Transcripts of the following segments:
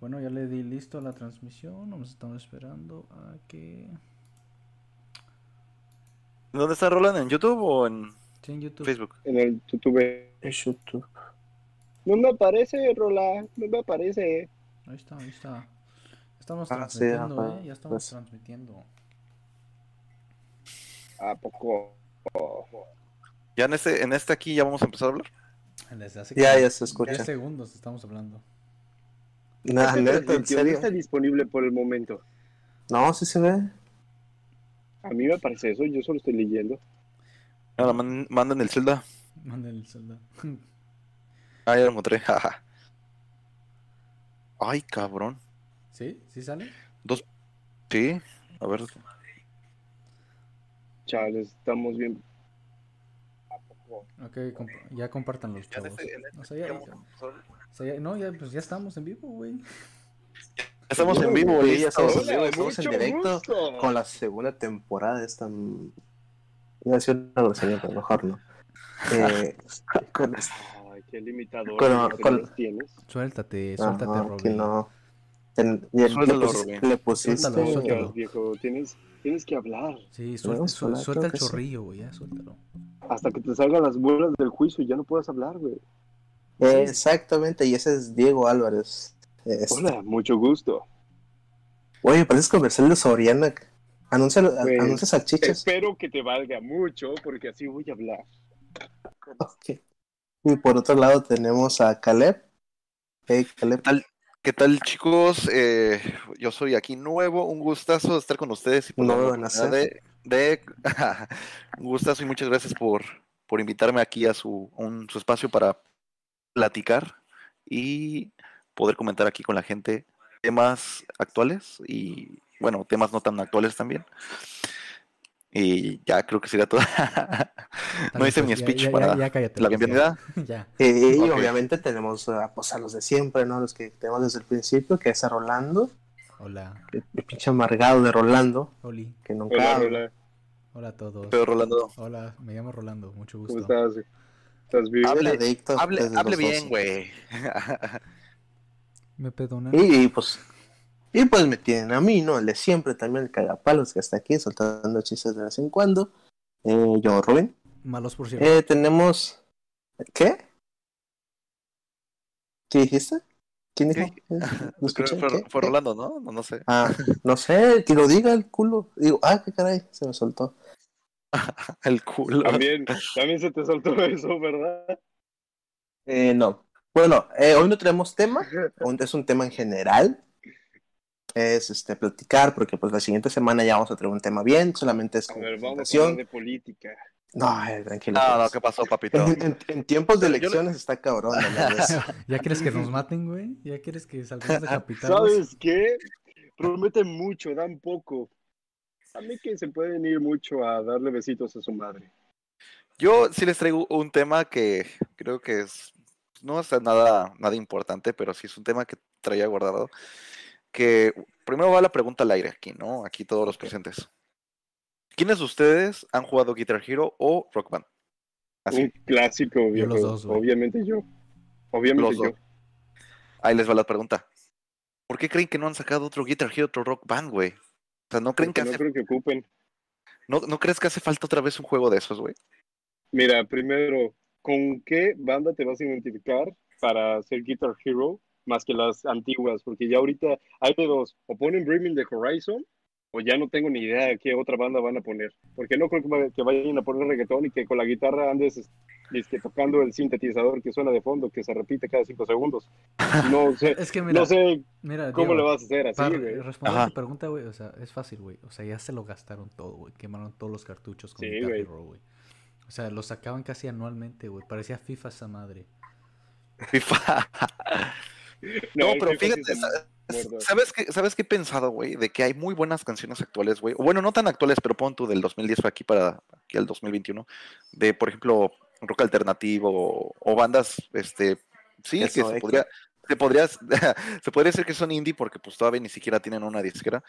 Bueno, ya le di listo a la transmisión. Nos estamos esperando a que. ¿Dónde está Roland? ¿En YouTube o en Sí, en YouTube. Facebook? En el YouTube. No me aparece, Rola. No me aparece. Ahí está, ahí está. Estamos Ah, sí, transmitiendo, ajá. ¿eh? Ya estamos Pues- transmitiendo. ¿A poco? Ya en este, en este aquí ya vamos a empezar a hablar. Desde hace Ya, ya se escucha. 10 segundos estamos hablando. Nah, Esta neta, ¿en transmisión serio? está disponible por el momento. No, sí se ve. A mí me parece eso. Yo solo estoy leyendo. Ahora man- manden el Zelda. Manden el celular. Ah, ya lo encontré. jaja. Ay, cabrón. ¿Sí? ¿Sí sale? Sí, a ver. Chales, estamos bien. ¿A poco? Ok, comp- ya compartan los chavos. este- este O sea, ya, ya o sea, ya- no, ya, pues ya estamos en vivo, güey. Estamos en vivo, Sí, güey. ya estamos en vivo, estamos en directo gusto. con la segunda temporada de esta. Iba a decir una grosería, pero mejor no. Eh, con esta- Ay, qué limitador. Con- con- tienes. Suéltate, suéltate, Ajá, Robbie. que no. Ten- Suéltalo, le, pus- Rubén. le pusiste. Suéltalo, suéltalo. Viejo, tienes, tienes que hablar. Sí, suelta, suelta creo el sí. chorrillo, güey, ya, suéltalo. Hasta que te salgan las bolas del juicio y ya no puedas hablar, güey. Eh, exactamente, y ese es Diego Álvarez. Este, Hola, mucho gusto. Oye, pareces comercial de Soriana. Anuncia, Güey, anuncia salchichas. Espero que te valga mucho porque así voy a hablar. Ok. Y por otro lado tenemos a Caleb. Hey, Caleb. ¿Qué tal, chicos? Eh, yo soy aquí nuevo. Un gustazo de estar con ustedes. Y por la oportunidad de, de- un gustazo y muchas gracias por, por invitarme aquí a su, un, su espacio para platicar y poder comentar aquí con la gente temas actuales y, bueno, temas no tan actuales también. Y ya creo que sería todo. no hice mi pues, ya- speech ya- para ya- ya cállate, la bienvenida. Ya. ya. Eh, y obviamente tenemos a, pues, a los de siempre, ¿no? Los que tenemos desde el principio, que es a Rolando. Hola, El, el pinche amargado de Rolando, Oli. que nunca Hola, hola. Hola a todos. Pero Rolando, Hola, me llamo Rolando, mucho ¿Cómo gusto. estás? ¿Estás bien? Hable- Adicto hable, bien, 12. güey. ¿Me perdonan? Y, y, pues y pues me tienen a mí, ¿no? El de siempre también, el cagapalos que está aquí soltando chistes de vez en cuando. Eh, yo, Rubén. Malos por cierto. Eh, tenemos. ¿Qué? ¿Qué dijiste? ¿Quién dijo? ¿Qué? ¿Lo Creo escuché? que fue, ¿Qué? fue. Rolando, ¿no? No, no sé. Ah, no sé, que lo diga el culo. Digo, ah, qué caray, se me soltó. El culo. También, también se te soltó eso, ¿verdad? Eh, no. Bueno, eh, hoy no tenemos tema, es un tema en general. Es este platicar, porque pues la siguiente semana ya vamos a tener un tema bien, solamente es A como ver, vamos a presentación. hablar de política. No, eh, tranquilo. No, no. ¿qué pasó, papito? en, en- en tiempos de elecciones está cabrón. ¿Ya quieres que nos maten, güey? ¿Ya quieres que salgamos de capital? ¿Sabes qué? Prometen mucho, dan poco. A mí que se pueden ir mucho a darle besitos a su madre. Yo sí les traigo un tema que creo que es no es nada, nada importante, pero sí es un tema que traía guardado. Que primero va la pregunta al aire aquí, ¿no? Aquí todos los presentes. ¿Quiénes de ustedes han jugado Guitar Hero o Rock Band? Así, Un clásico, viejo. los dos. Obviamente yo. Obviamente Los yo. dos. ahí les va la pregunta. ¿Por qué creen que no han sacado otro Guitar Hero, otro Rock Band, güey? O sea, ¿no creen que no hace, creo que ocupen. no, ¿no crees que hace falta otra vez un juego de esos, güey? Mira, primero, ¿con qué banda te vas a identificar para hacer Guitar Hero más que las antiguas? Porque ya ahorita hay de dos. O ponen Dreaming the Horizon o ya no tengo ni idea de qué otra banda van a poner. Porque no creo que, va- que vayan a poner reggaetón y que con la guitarra andes dizque, tocando el sintetizador que suena de fondo, que se repite cada cinco segundos. No sé, Es que mira, no sé mira cómo Diego, le vas a hacer así, güey. responder Ajá. tu pregunta, güey, o sea, es fácil, güey. O sea, ya se lo gastaron todo, güey. Quemaron todos los cartuchos con Sí, Guitar güey. Hero, güey. O sea, lo sacaban casi anualmente, güey. Parecía FIFA esa madre. FIFA. No, pero FIFA sí fíjate, ¿sabes qué, ¿sabes qué he pensado, güey? De que hay muy buenas canciones actuales, güey. Bueno, no tan actuales, pero pon tú del 2010 para aquí para aquí al 2021. De, por ejemplo, rock alternativo o, o bandas, este, sí, que Eso, se X. podría, se podría, se podría decir que son indie porque pues todavía ni siquiera tienen una disquera.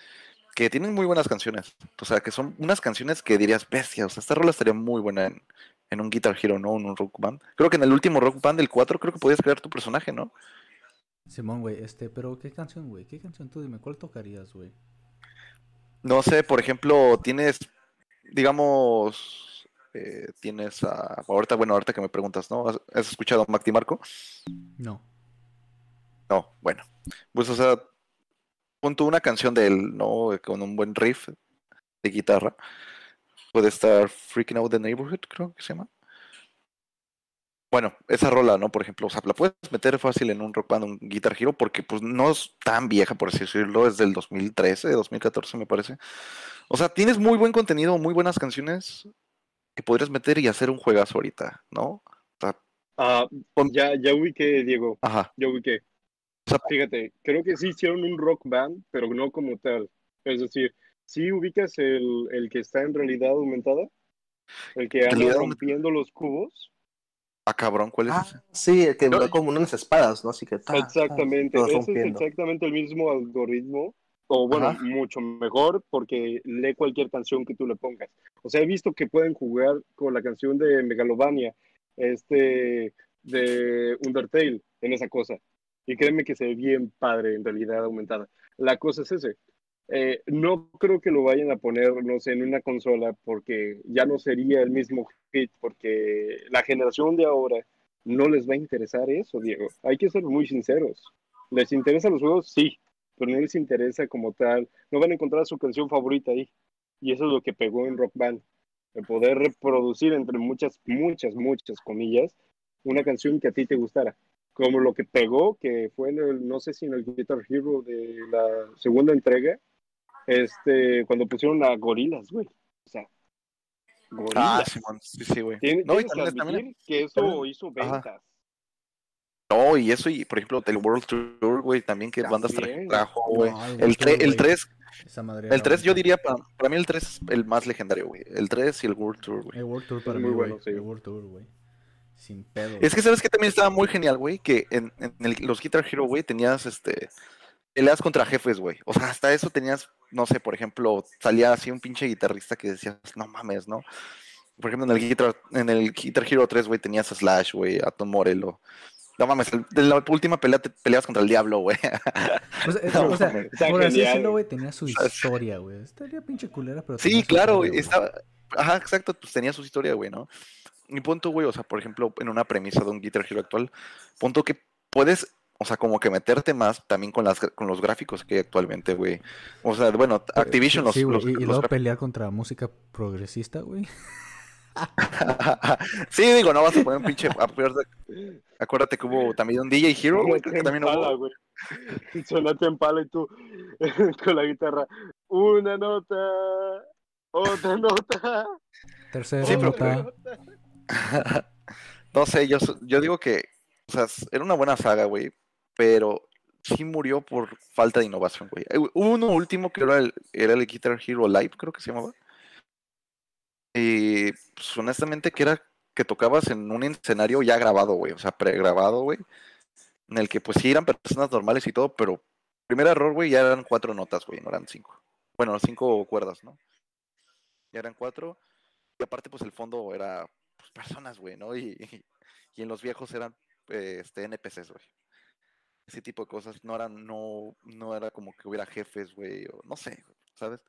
Que tienen muy buenas canciones. O sea, que son unas canciones que dirías, bestia, o sea, esta rola estaría muy buena en, en un Guitar Hero, no en un Rock Band. Creo que en el último Rock Band, el 4, creo que podías crear tu personaje, ¿no? Simón, güey, este, pero ¿qué canción, güey? ¿Qué canción tú dime? ¿Cuál tocarías, güey? No sé, por ejemplo, tienes, digamos, eh, tienes a, ahorita, bueno, ahorita que me preguntas, ¿no? ¿Has, has escuchado a Mac Marco? No. No, bueno, pues o sea, punto una canción de él, ¿no? Con un buen riff de guitarra. Puede estar Freaking Out the Neighborhood, creo que se llama. Bueno, esa rola, ¿no? Por ejemplo, o sea, la puedes meter fácil en un rock band, un Guitar Hero, porque pues no es tan vieja, por así decirlo, es del 2013, 2014 me parece. O sea, tienes muy buen contenido, muy buenas canciones que podrías meter y hacer un juegazo ahorita, ¿no? Ah, ya, ya ubiqué, Diego, Ajá. ya ubiqué. O sea, Fíjate, creo que sí hicieron un rock band, pero no como tal. Es decir, sí ubicas el, el que está en realidad aumentada, el que anda rompiendo los cubos. Ah, cabrón, ¿cuál es Ah, ese? sí, el que No, como unas espadas, ¿no? Así que. ta, ta, Exactamente, todos ese es exactamente el mismo algoritmo, o bueno, Ajá. mucho mejor porque lee cualquier canción que tú le pongas. O sea, he visto que pueden jugar con la canción de Megalovania, este, de Undertale, en esa cosa. Y créeme que se ve bien padre en realidad aumentada. La cosa es ese. Eh, no creo que lo vayan a poner, no sé, en una consola porque ya no sería el mismo hit, porque la generación de ahora no les va a interesar eso, Diego. Hay que ser muy sinceros. ¿Les interesan los juegos? Sí, pero no les interesa como tal. No van a encontrar su canción favorita ahí. Y eso es lo que pegó en Rock Band. El poder reproducir entre muchas, muchas, muchas comillas, una canción que a ti te gustara. Como lo que pegó, que fue en el, no sé si en el Guitar Hero de la segunda entrega, este, cuando pusieron a gorilas, güey. O sea, Ah, gorilas. Simón, sí, sí, güey. Tienes, No, y tienes que también, también- que eso también- hizo ajá. ventas. No, y eso, y por ejemplo, del World Tour, güey, también que bandas tra- trajo, güey. No, El, World tre- Tour, el güey. 3, Esa madre el era 3 yo diría, para, para mí el 3 es el más legendario, güey. El 3 y el World Tour, güey. El World Tour para mí, güey. bueno, sí. El World Tour, güey. Sin pedo. Es que sabes que también estaba muy genial, güey, que en, en el- los Guitar Hero, güey, tenías este peleas contra jefes, güey. O sea, hasta eso tenías, no sé, por ejemplo, salía así un pinche guitarrista que decías, no mames, ¿no? Por ejemplo, en el Guitar, en el Guitar Hero 3, güey, tenías a Slash, güey, a Tom Morello. No mames, de la última pelea te peleas contra el diablo, güey. O sea, No, o sea, mames. Está por así decirlo, güey, tenía su historia, güey. Estaría pinche culera, pero Sí, claro, güey, estaba. Ajá, exacto, pues tenía su historia, güey, ¿no? Mi punto, güey, o sea, por ejemplo, en una premisa de un Guitar Hero actual, punto que puedes, o sea, como que meterte más también con las con los gráficos que hay actualmente, güey. O sea, bueno, Activision los, Sí, güey, los- y, luego pelear contra música progresista, güey. sí, digo, no vas a poner un pinche. Acuérdate, que hubo también un DJ Hero, güey, creo que también Impala, hubo. en pala y tú con la guitarra. Una nota, otra nota. Tercera Sí, pero- nota. no sé, yo, yo digo que, o sea, era una buena saga, güey, pero sí murió por falta de innovación, güey. Eh, Hubo uno último que era el, era el Guitar Hero Live, creo que se llamaba. Y pues, honestamente que era que tocabas en un escenario ya grabado, güey, o sea, pregrabado, güey, en el que pues sí eran personas normales y todo, pero primer error, güey, ya eran cuatro notas, güey, no eran cinco. Bueno, cinco cuerdas, ¿no? Ya eran cuatro. Y aparte, pues el fondo era pues, personas, güey, ¿no? Y, y en los viejos eran eh, este, NPCs, güey. Ese tipo de cosas no eran, no, no era como que hubiera jefes, güey, o no sé, ¿sabes?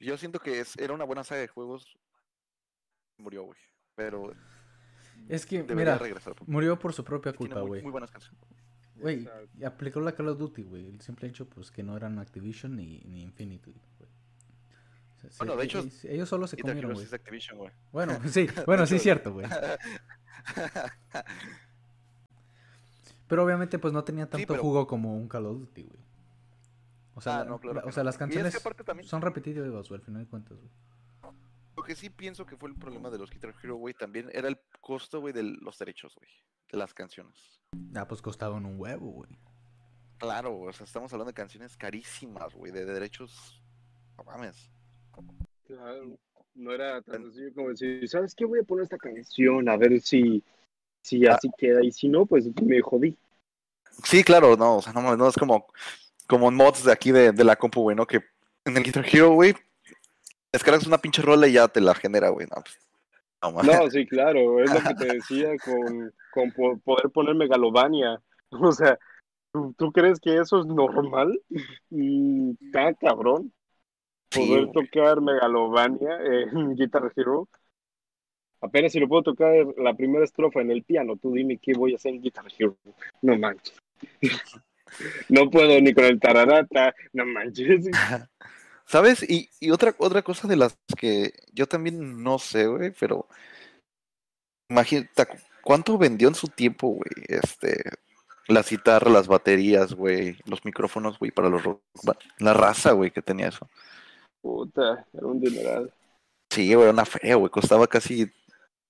Yo siento que es, era una buena saga de juegos. Murió, güey. Pero Es que, mira, regresar. murió por su propia culpa, muy, güey. muy buenas canciones. Güey, aplicó la Call of Duty, güey. El simple hecho, pues, que no eran Activision ni, ni Infinity, güey. O sea, sí, Bueno, de hecho, ellos solo se comieron, güey. Bueno, sí, bueno, sí es cierto, güey. Pero obviamente, pues, no tenía tanto pero- jugo como un Call of Duty, güey. O sea, Ah, la- no, claro la- que o sea, las Y es que canciones también- son repetitivas, güey, al final de cuentas, güey. Lo que sí pienso que fue el problema de los Guitar Hero, güey, también era el costo, güey, de los derechos, güey, de las canciones. Ah, pues costaban un huevo, güey. Claro, o sea, estamos hablando de canciones carísimas, güey, de derechos. No mames. Claro, no era tan sencillo como decir, ¿sabes qué? Voy a poner esta canción a ver si, si Ah. así queda. Y si no, pues me jodí. Sí, claro, no, o sea, no, no es como, como en mods de aquí de, de la compu, güey, ¿no? Que en el Guitar Hero, güey, descargas una pinche rola y ya te la genera, güey. No, pues, no, sí, claro, es lo que te decía con, con po- poder poner Megalovania. O sea, ¿Tú, tú crees que eso es normal? Mm, Está cabrón. Sí, Poder güey. tocar Megalovania en Guitar Hero. Apenas si lo puedo tocar la primera estrofa en el piano, tú dime qué voy a hacer en Guitar Hero. No manches. No puedo ni con el tararata, no manches. ¿Sabes? Y, y otra, otra cosa de las que yo también no sé, güey, pero imagínate, ¿cuánto vendió en su tiempo, güey? Este, las guitarras, las baterías, güey, los micrófonos, güey, para los? La raza, güey, que tenía eso. Puta, era un dineral. Sí, güey, era una feria, güey, costaba casi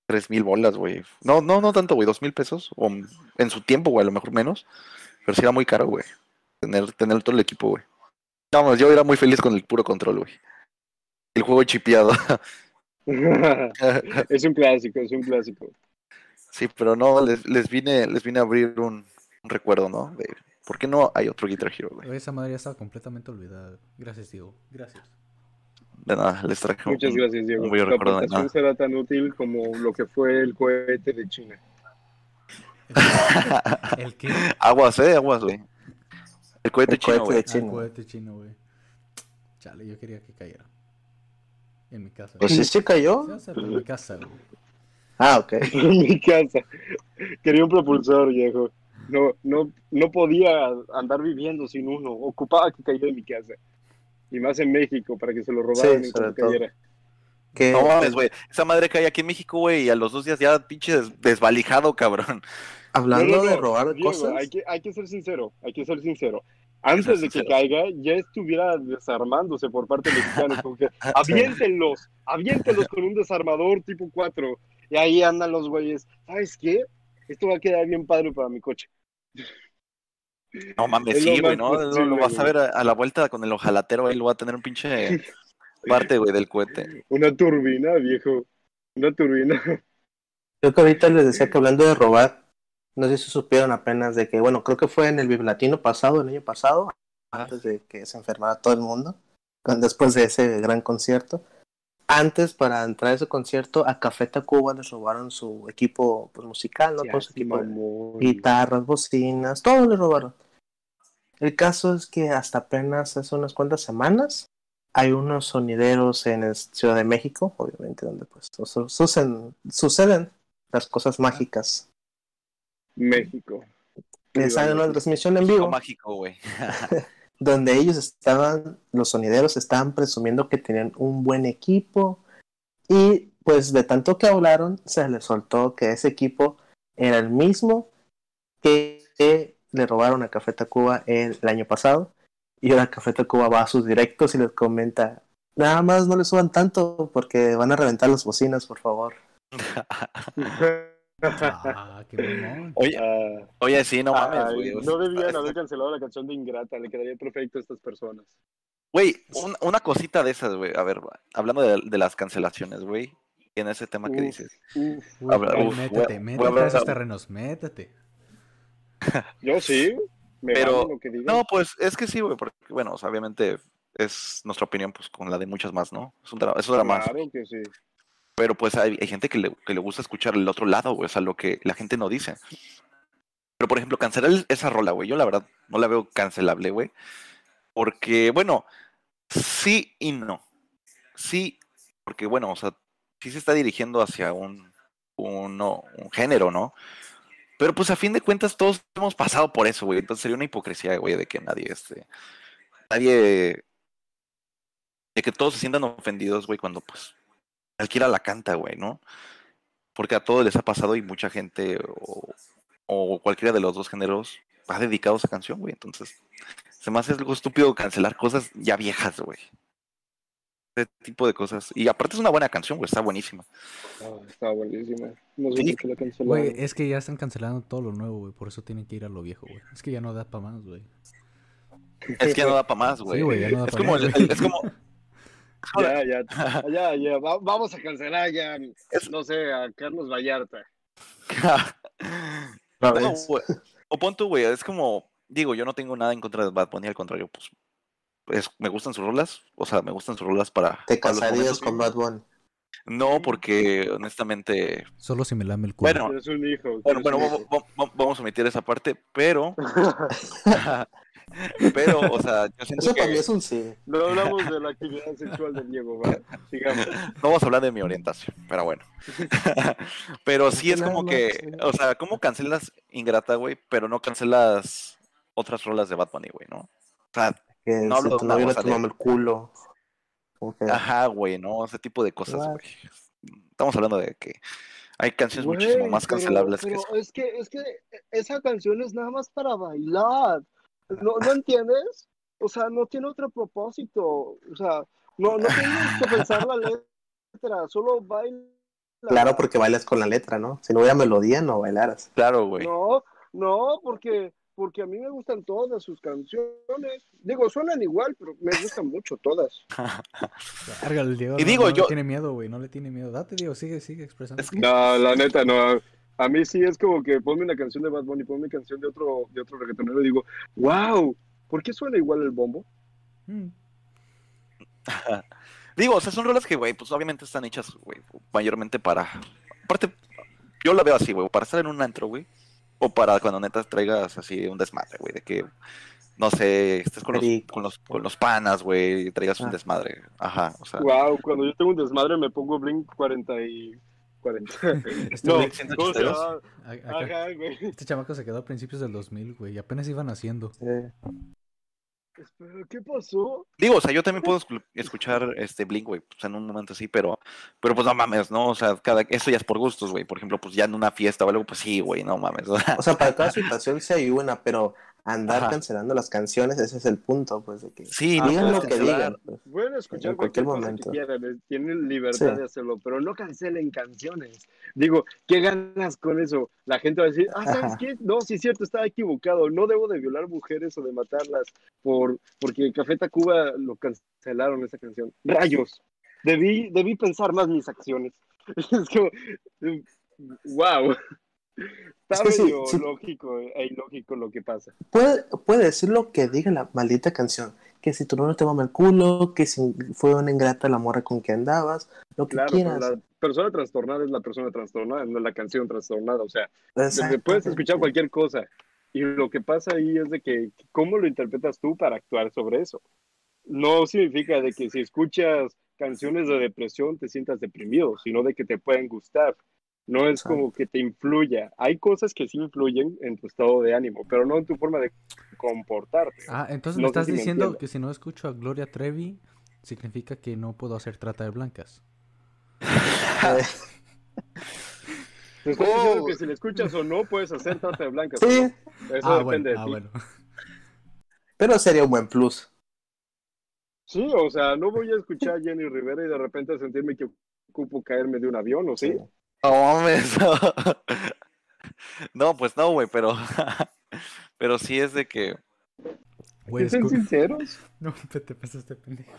tres mil bolas, güey. No, no, no tanto, güey, dos mil pesos, o en su tiempo, güey, a lo mejor menos, pero sí era muy caro, güey, tener, tener todo el equipo, güey. Vamos, yo era muy feliz con el puro control, güey. El juego chipeado. es un clásico, es un clásico. Sí, pero no, les, les vine, les vine a abrir un, un recuerdo, ¿no? De por qué no hay otro Guitar Hero, güey. Esa madre ya estaba completamente olvidada. Gracias, Diego. Gracias. De nada, les traje Muchas un, gracias, Diego. un aportación nada. será tan útil como lo que fue el cohete de China. ¿El qué? Aguas, eh, aguas, güey. El cohete El chino, cohete güey. de Ah, el cohete chino, güey. Chale, yo quería que cayera. En mi casa. Pues sí, sí cayó. En mi casa, güey. Ah, ok. en mi casa. Quería un propulsor, viejo. No, no, no podía andar viviendo sin uno. Ocupaba que cayera en mi casa. Y más en México, para que se lo robaran Sí, en cayera. Que No mames, güey. Esa madre cae aquí en México, güey, y a los dos días ya pinche des- desvalijado, cabrón. hablando No, no, de robar Diego, cosas, Hay que, hay que ser sincero, hay que ser sincero. Antes ser de que sincero. caiga, ya estuviera desarmándose por parte de mexicanos. Como que, aviéntenlos, aviéntenlos con un desarmador tipo 4. Y ahí andan los güeyes. ¿Sabes qué? Esto va a quedar bien padre para mi coche. No mames, sí, güey, ¿no? Lo, vas a ver a, a la vuelta con el ojalatero, ahí lo va a tener un pinche parte, güey, del cohete. Una turbina, viejo. Una turbina. Yo que ahorita les decía que hablando de robar, no sé si supieron apenas de que, bueno, creo que fue en el Latino pasado, el año pasado, antes de que se enfermara todo el mundo, después de ese gran concierto. Antes, para entrar a ese concierto, a Café Tacuba les robaron su equipo pues, musical, ¿no? Todo su Sí, equipo mamón. guitarras, bocinas, todo le robaron. El caso es que hasta apenas hace unas cuantas semanas hay unos sonideros en Ciudad de México, obviamente, donde pues su- su- suceden, suceden las cosas mágicas. México. Que sale una transmisión en vivo mágico, güey. donde ellos estaban, los sonideros estaban presumiendo que tenían un buen equipo y pues de tanto que hablaron se les soltó que ese equipo era el mismo que, le robaron a Café Tacuba el, el año pasado. Y ahora Café Tacuba va a sus directos y les comenta nada más no le suban tanto porque van a reventar las bocinas por favor Ah, qué. Oye, Ah, oye, sí, no mames, güey. no debían haber cancelado la canción de Ingrata, le quedaría perfecto a estas personas. Güey, un- una cosita de esas, güey. A ver, hablando de, de las cancelaciones, güey. En ese tema que dices. Uf, Habla- métete, a- métete hablar- a esos terrenos, métete. yo sí, me Pero- lo que. No, pues es que sí, güey, porque, bueno, o sea, obviamente es nuestra opinión, pues con la de muchas más, ¿no? Es un es un drama. claro que sí. Pero pues hay, gente que le, que le gusta escuchar el otro lado, güey, o sea, lo que la gente no dice. Pero, por ejemplo, cancelar el- esa rola, güey, yo la verdad no la veo cancelable, güey. Porque, bueno, sí y no. Sí, porque, bueno, o sea, sí se está dirigiendo hacia un, un, un género, ¿no? Pero pues a fin de cuentas todos hemos pasado por eso, güey. Entonces sería una hipocresía, güey, de que nadie, este, nadie, de que todos se sientan ofendidos, güey, cuando pues cualquiera la canta, güey, ¿no? Porque a todos les ha pasado y mucha gente o, o cualquiera de los dos géneros ha dedicado esa canción, güey. Entonces, se me hace algo estúpido cancelar cosas ya viejas, güey. Ese tipo de cosas. Y aparte es una buena canción, güey, está buenísima. Ah, está buenísima. No sé Sí. qué la cancelaron. Güey, es que ya están cancelando todo lo nuevo, güey. Por eso tienen que ir a lo viejo, güey. Es que ya no da para más, güey. Es que ya no da para más, güey. Sí, güey, ya no da es, pa' como, más, el- es como, Ya, ya, ya, ya. va- vamos a cancelar ya, Es- no sé, a Carlos Vallarta. ¿No. O pon tú, güey, es como, digo, yo no tengo nada en contra de Bad Bunny, al contrario, pues, pues, me gustan sus rolas, o sea, me gustan sus rolas para... te casarías momentos- con Bad Bunny No, porque honestamente. Solo si me lame el culo. Bueno, Es un hijo. bueno, es bueno, un vamos, hijo. vamos- vamos a omitir esa parte, pero. pero, o sea, yo siento Eso para mí que es un sí. No hablamos de la actividad sexual del Diego, ¿verdad? Sigamos. no vamos a hablar de mi orientación, pero bueno. pero sí es como que, o sea, ¿cómo cancelas Ingrata, güey? Pero no cancelas otras rolas de Bad Bunny, güey, ¿no? O sea, Que No hablo de no de- el culo. Ajá, güey, ¿no? Ese tipo de cosas, güey. Estamos hablando de que hay canciones muchísimo Güey, más pero- cancelables que eso. es que es que esa canción es nada más para bailar. ¿No, ¿No entiendes? O sea, no tiene otro propósito. O sea, no, no tienes que pensar la letra, solo baila. Claro, porque bailas con la letra, ¿no? Si no hubiera melodía, no bailaras. Claro, güey. No, no, porque porque a mí me gustan todas sus canciones. Digo, suenan igual, pero me gustan mucho todas. Diego Y no- digo, no yo- le tiene miedo, güey. No le tiene miedo. Date, Diego, sigue, sigue expresando. Es que- No, la neta, no. A mí sí es como que ponme una canción de Bad Bunny, ponme una canción de otro, de otro reggaetonero y digo, wow, ¿por qué suena igual el bombo? Mm. Digo, o sea, son rolas que, güey, pues obviamente están hechas, güey, mayormente para. Aparte, yo la veo así, güey, para estar en un antro, güey. O para cuando neta traigas así un desmadre, güey, de que, no sé, estés con los, con los, con los panas, güey, y traigas un Ah. desmadre. Ajá, o sea. Wow, cuando yo tengo un desmadre me pongo Blink 40 y 40. Este, no, güey, ¿cómo se 182? llama? a- acá- Ajá, güey. este chamaco se quedó a principios del 2000, güey. Y apenas iban haciendo. Eh, Espera, ¿Qué pasó? Digo, o sea, yo también puedo escu- escuchar este Blink, güey, pues en un momento así, pero, pero pues no mames, ¿no? O sea, cada, eso ya es por gustos, güey. Por ejemplo, pues ya en una fiesta o algo, pues sí, güey, no mames. o sea, O sea, para cada situación sí hay una, pero andar Ajá. cancelando las canciones, ese es el punto, pues, de que Sí, digan lo que digan. pues. Pueden escuchar En cualquier, cualquier cosa momento. que quieran, eh, tienen libertad Sí. de hacerlo, pero no cancelen canciones. Digo, ¿qué ganas con eso? La gente va a decir, ah, ¿sabes Ajá. qué? No, sí es cierto, estaba equivocado, no debo de violar mujeres o de matarlas por porque Café Tacuba lo cancelaron esa canción. Rayos, debí, debí pensar más mis acciones. Es como, wow. Está Es que medio sí. lógico e ilógico lo que pasa. Puede, puede decir lo que diga la maldita canción. Que si tu novio te mama el culo, que si fue una ingrata la morra con que andabas, lo que Claro, pero quieras. la persona trastornada es la persona trastornada, no la canción trastornada. O sea, puedes escuchar cualquier cosa. Y lo que pasa ahí es de que, ¿cómo lo interpretas tú para actuar sobre eso? No significa de que si escuchas canciones de depresión te sientas deprimido, sino de que te pueden gustar. No es Exacto. como que te influya. Hay cosas que sí influyen en tu estado de ánimo, pero no en tu forma de comportarte. Ah, entonces No me estás si diciendo que si no escucho a Gloria Trevi, significa que no puedo hacer trata de blancas. Te estoy Oh. diciendo que si le escuchas o no, puedes hacer trata de blancas. sí, Eso ah, depende bueno, de ah, ti. bueno. pero sería un buen plus. Sí, o sea, no voy a escuchar a Jenny Rivera y de repente sentirme que ocupo caerme de un avión, ¿o sí? No mames. No, pues no, güey, pero. Pero sí es de que. Güey, ¿Sean escu- sinceros? No, te te pasaste pendejo.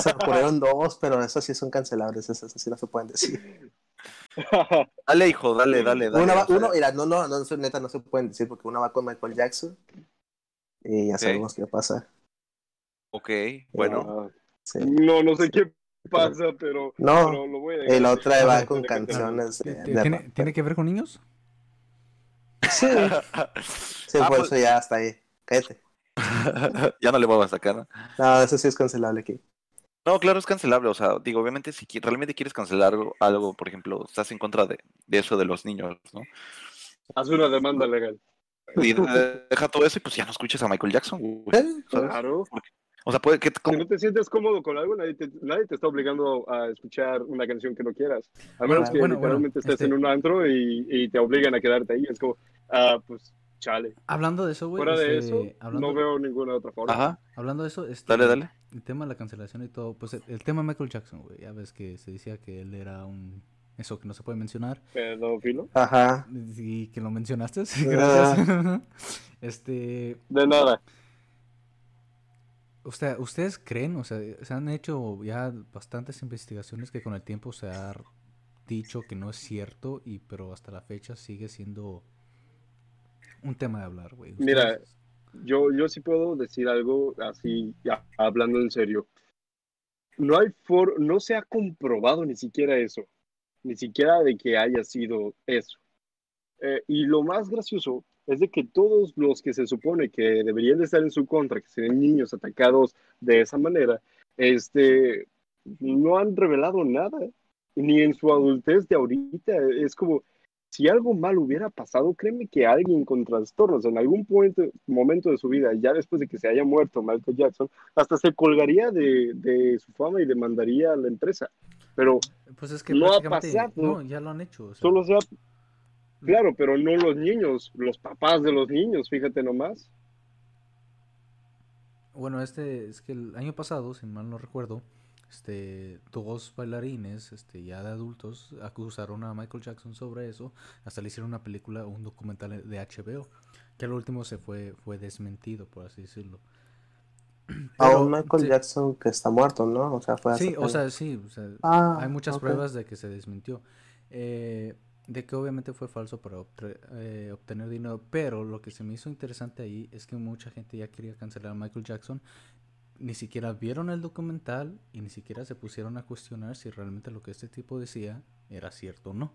Se ocurrieron dos, pero esas sí son cancelables, esas sí no se pueden decir. Dale, hijo, dale, dale, dale. Una va- uno, mira, no, no, no, neta no se pueden decir porque una va con Michael Jackson y ya sabemos qué pasa. Ok, bueno. Ah, Sí. no, no sé qué pasa, pero, No, pero lo voy a El dejar. otra va Ah, con ser. canciones de, ¿Ti- ti- de ¿Tiene. ¿Tiene que ver con niños? Sí, sí, Ah, por pues- eso ya está ahí. Cállate. ya no le voy a sacar. ¿no? No, eso sí es cancelable aquí. No, claro, es cancelable. O sea, digo, obviamente, si realmente quieres cancelar algo, algo, por ejemplo, estás en contra de, de eso de los niños, ¿no? Haz una demanda legal. Y de- deja todo eso y pues ya no escuches a Michael Jackson, güey. Eh, ¿sabes? Claro. O sea, puede que. Si como- no te sientes cómodo con algo, nadie te, nadie te está obligando a escuchar una canción que no quieras. A menos Bueno, que bueno, literalmente bueno, estés este- en un antro y, y te obligan a quedarte ahí. Es como, ah, pues, chale. Hablando de eso, güey. Fuera de este, eso, hablando, no veo ninguna otra forma. Ajá, hablando de eso, este, dale, dale. el tema de la cancelación y todo, pues el, el tema de Michael Jackson, güey. Ya ves que se decía que él era un. Eso que no se puede mencionar. Pedófilo. Ajá. Y que lo mencionaste, sí, gracias. este. De nada. O sea, ¿ustedes creen? O sea, se han hecho ya bastantes investigaciones que con el tiempo se ha dicho que no es cierto, y pero hasta la fecha sigue siendo un tema de hablar, güey. Mira, Yo, yo sí puedo decir algo así, ya, hablando en serio. no hay for no se ha comprobado ni siquiera eso, ni siquiera de que haya sido eso. Eh, y lo más gracioso es de que todos los que se supone que deberían de estar en su contra, que sean niños atacados de esa manera, este, no han revelado nada, ni en su adultez de ahorita. Es como, si algo mal hubiera pasado, créeme que alguien con trastornos en algún punto, momento de su vida, ya después de que se haya muerto Michael Jackson, hasta se colgaría de, de su fama y demandaría a la empresa. Pero Pues es que No ha pasado. No, ya lo han hecho. o sea, solo sea, claro, pero no los niños, los papás de los niños, fíjate nomás. Bueno, este es que el año pasado, si mal no recuerdo, este, dos bailarines, este, ya de adultos, acusaron a Michael Jackson sobre eso, hasta le hicieron una película, un documental de HBO, que al último se fue, fue desmentido, por así decirlo. A un Michael sí, Jackson que está muerto, ¿no? O sea, fue Sí, o sea, sí, o sea, Ah, hay muchas pruebas de que se desmintió. Eh, de que obviamente fue falso para eh, obtener dinero, pero lo que se me hizo interesante ahí es que mucha gente ya quería cancelar a Michael Jackson, ni siquiera vieron el documental y ni siquiera se pusieron a cuestionar si realmente lo que este tipo decía era cierto o no.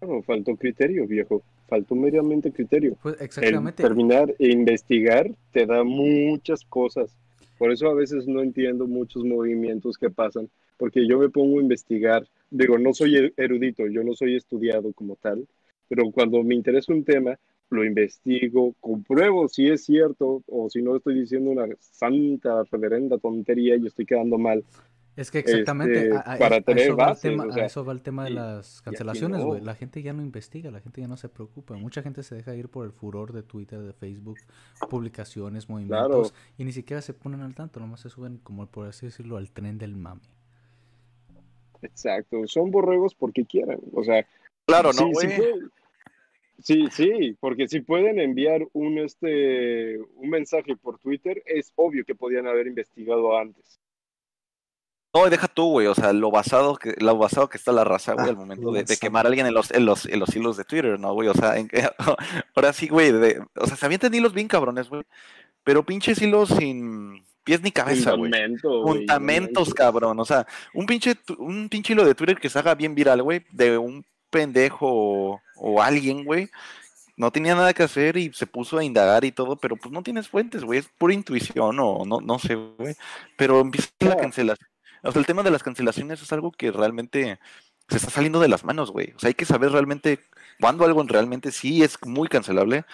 Claro, faltó criterio, viejo. Faltó meramente criterio. Pues El exactamente. terminar e investigar te da muchas cosas. Por eso a veces no entiendo muchos movimientos que pasan, porque yo me pongo a investigar. Digo, no soy er- erudito, yo no soy estudiado como tal, pero cuando me interesa un tema, lo investigo, compruebo si es cierto o si no estoy diciendo una santa reverenda tontería y estoy quedando mal. Es que exactamente este, a, a- para a tener eso bases, tema, o a sea, eso va el tema de y- las cancelaciones, no. güey. La gente ya no investiga, la gente ya no se preocupa. Mucha gente se deja ir por el furor de Twitter, de Facebook, publicaciones, movimientos, y ni siquiera se ponen al tanto, nomás se suben, como por así decirlo, al tren del mame. Exacto, son borregos porque quieran. O sea, Claro, Sí, ¿no, sí, sí, sí, porque si pueden enviar un, este, un mensaje por Twitter, es obvio que podían haber investigado antes. No, deja tú, güey, o sea, lo basado que, lo basado que está la raza, güey, Ah, al momento lo de, quemar a alguien en los, en los, en los hilos de Twitter, ¿no, güey? O sea, en ahora sí, güey, de- o sea, se avientan hilos bien cabrones, güey, pero pinches hilos sin pies ni cabeza, güey. Fundamento, Fundamentos, fundamento. cabrón, o sea, un pinche, un pinche hilo de Twitter que se haga bien viral, güey, de un pendejo o, o alguien, güey, no tenía nada que hacer y se puso a indagar y todo, pero pues no tienes fuentes, güey, es pura intuición o no, no sé, güey, pero empieza la cancelación. O sea, el tema de las cancelaciones es algo que realmente se está saliendo de las manos, güey. O sea, hay que saber realmente cuándo algo realmente sí es muy cancelable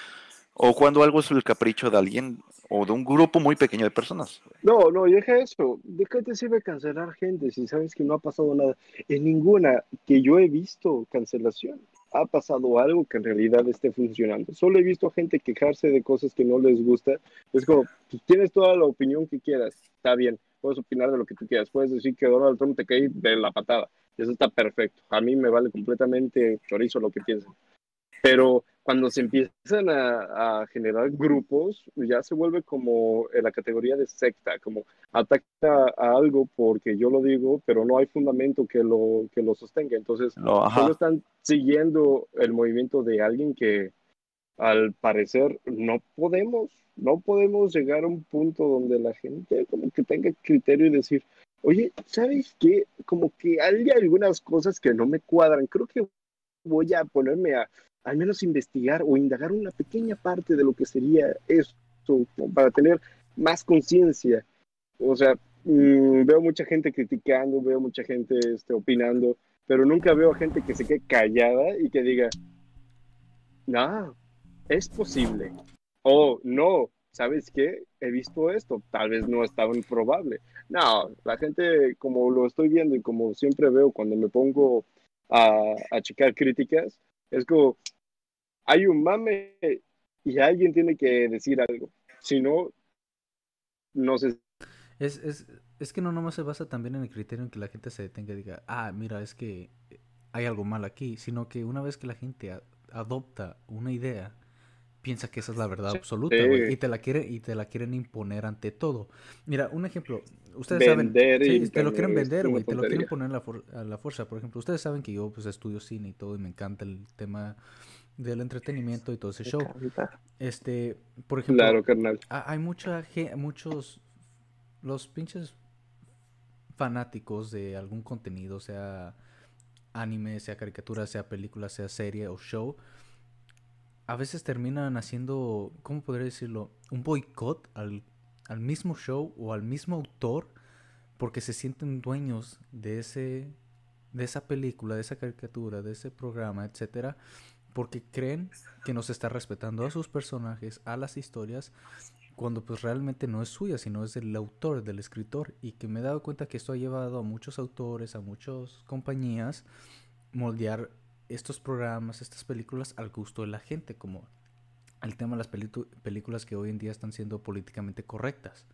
o cuando algo es el capricho de alguien o de un grupo muy pequeño de personas. No, no, deja eso. ¿De qué te sirve cancelar gente si sabes que no ha pasado nada? En ninguna que yo he visto cancelación ha pasado algo que en realidad esté funcionando. Solo he visto gente quejarse de cosas que no les gusta. Es como, pues, tienes toda la opinión que quieras, está bien, puedes opinar de lo que tú quieras, puedes decir que Donald Trump te cae de la patada, eso está perfecto. A mí me vale completamente chorizo lo que piensen. Pero cuando se empiezan a, a generar grupos, ya se vuelve como en la categoría de secta, como ataca a algo porque yo lo digo, pero no hay fundamento que lo, que lo sostenga. Entonces, No, solo están siguiendo el movimiento de alguien que al parecer no podemos, no podemos llegar a un punto donde la gente como que tenga criterio y decir, oye, ¿sabes qué? Como que hay algunas cosas que no me cuadran, creo que voy a ponerme a al menos investigar o indagar una pequeña parte de lo que sería esto, para tener más conciencia. O sea, mm, veo mucha gente criticando, veo mucha gente este, opinando, pero nunca veo a gente que se quede callada y que diga, no, es posible. O no, ¿sabes qué? He visto esto, tal vez no es tan probable. No, la gente, como lo estoy viendo y como siempre veo cuando me pongo a, a checar críticas, es como, hay un mame y alguien tiene que decir algo. Si no, no sé. Es, es, es que no nomás se basa también en el criterio en que la gente se detenga y diga, ah, mira, es que hay algo mal aquí, sino que una vez que la gente a- adopta una idea, piensa que esa es la verdad Sí. absoluta, güey, y te la quieren y te la quieren imponer ante todo. Mira, un ejemplo, ustedes Vender saben, sí, te lo quieren vender, güey, te lo quieren poner a la, for- a la fuerza. Por ejemplo, ustedes saben que yo pues estudio cine y todo y me encanta el tema del entretenimiento y todo ese show. Este, por ejemplo, Claro, carnal. ha- hay mucha muchos los pinches fanáticos de algún contenido, sea anime, sea caricatura, sea película, sea serie o show, a veces terminan haciendo, ¿cómo podría decirlo? Un boicot al, al mismo show o al mismo autor porque se sienten dueños de ese de esa película, de esa caricatura, de ese programa, etcétera, porque creen que nos está respetando a sus personajes, a las historias, cuando pues realmente no es suya, sino es del autor, del escritor, y que me he dado cuenta que esto ha llevado a muchos autores, a muchas compañías, moldear estos programas, estas películas al gusto de la gente, como el tema de las películas que hoy en día están siendo políticamente correctas.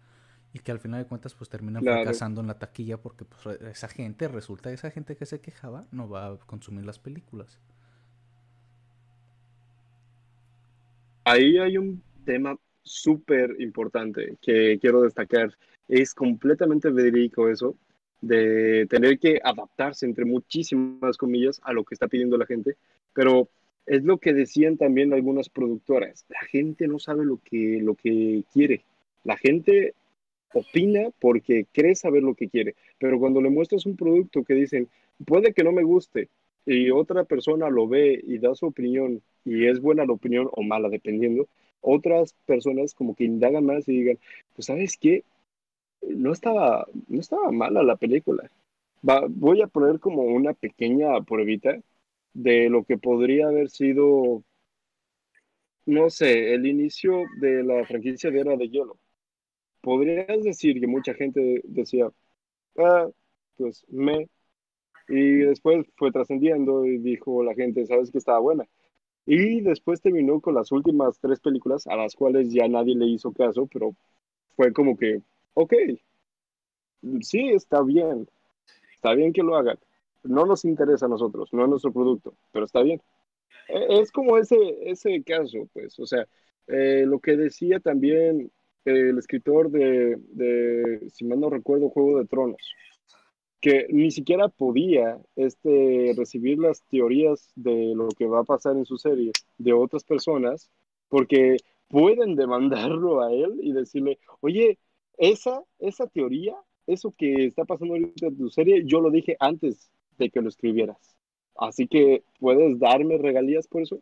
Y que al final de cuentas pues terminan fracasando en la taquilla porque pues esa gente, resulta esa gente que se quejaba no va a consumir las películas. Ahí hay un tema súper importante que quiero destacar. Es completamente verídico eso, de tener que adaptarse, entre muchísimas comillas, a lo que está pidiendo la gente, pero es lo que decían también algunas productoras. La gente no sabe lo que, lo que quiere. La gente opina porque cree saber lo que quiere, pero cuando le muestras un producto que dicen, puede que no me guste, y otra persona lo ve y da su opinión, y es buena la opinión o mala, dependiendo, otras personas como que indagan más y digan, pues sabes qué, no estaba, no estaba mala la película. voy a poner como una pequeña pruebita de lo que podría haber sido, no sé, el inicio de la franquicia de Era de Hielo podrías decir que mucha gente decía, ah, pues me. Y después fue trascendiendo y dijo la gente, sabes que estaba buena. Y después terminó con las últimas tres películas a las cuales ya nadie le hizo caso, pero fue como que, ok, sí, está bien, está bien que lo hagan. No nos interesa a nosotros, no es nuestro producto, pero está bien. E, es como ese, ese caso, pues, o sea, eh, lo que decía también el escritor de, de, si mal no recuerdo, Juego de Tronos, que ni siquiera podía este, recibir las teorías de lo que va a pasar en su serie de otras personas, porque pueden demandarlo a él y decirle, oye, esa, esa teoría, eso que está pasando ahorita en tu serie, yo lo dije antes de que lo escribieras. Así que puedes darme regalías por eso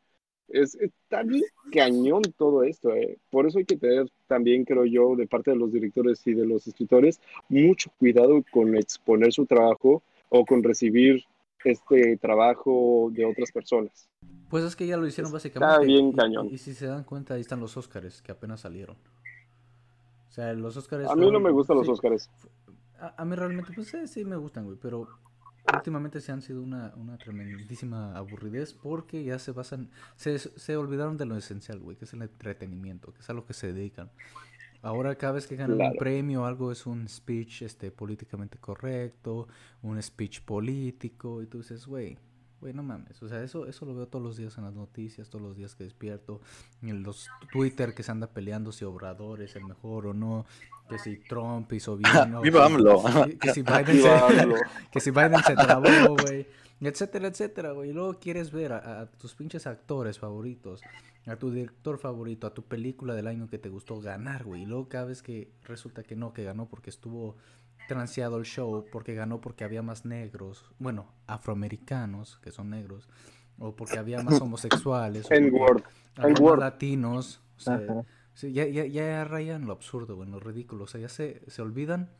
es, está bien cañón todo esto. Eh. Por eso hay que tener también, creo yo, de parte de los directores y de los escritores, mucho cuidado con exponer su trabajo o con recibir este trabajo de otras personas. Pues es que ya lo hicieron básicamente. Está bien cañón. Y, si se dan cuenta, ahí están los Oscars que apenas salieron. O sea, los Oscars. A mí no me gustan los Oscars. A, a, mí realmente, pues sí, sí me gustan, güey, pero últimamente se han sido una, una tremendísima aburridez porque ya se basan, se, se olvidaron de lo esencial, güey, que es el entretenimiento, que es a lo que se dedican. Ahora cada vez que ganan un premio algo es un speech este, políticamente correcto, un speech político, y tú dices, güey, güey, no mames. O sea, eso, eso lo veo todos los días en las noticias, todos los días que despierto, en los Twitter que se anda peleando si Obrador es el mejor o no, que si Trump hizo bien. ¿no? ¡Viva AMLO! Que, si Biden se, que si Biden se trabó, güey. Etcétera, etcétera, güey. Y luego quieres ver a, tus pinches actores favoritos, a tu director favorito, a tu película del año que te gustó ganar, güey. Y luego cada vez que resulta que no, que ganó porque estuvo transeado el show, porque ganó porque había más negros, bueno, afroamericanos, que son negros, o porque había más homosexuales, o más latinos. O sea, ya, ya, ya rayan lo absurdo, güey, lo ridículo. O sea, ya se, se olvidan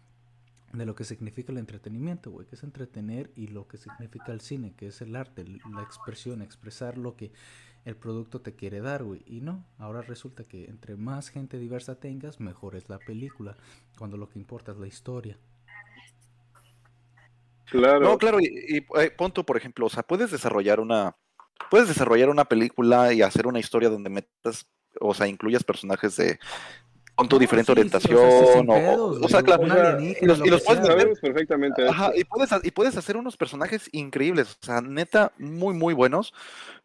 de lo que significa el entretenimiento, güey, que es entretener y lo que significa el cine, que es el arte, la expresión, expresar lo que el producto te quiere dar, güey. Y no, ahora resulta que entre más gente diversa tengas, mejor es la película, cuando lo que importa es la historia. Claro. No, claro, y, y eh, punto, por ejemplo, o sea, puedes desarrollar una puedes desarrollar una película y hacer una historia donde metas o sea, incluyas personajes de con tu diferente orientación o, sea, claro, y los, puedes ver perfectamente ajá, y puedes y puedes hacer unos personajes increíbles, o sea, neta muy muy buenos,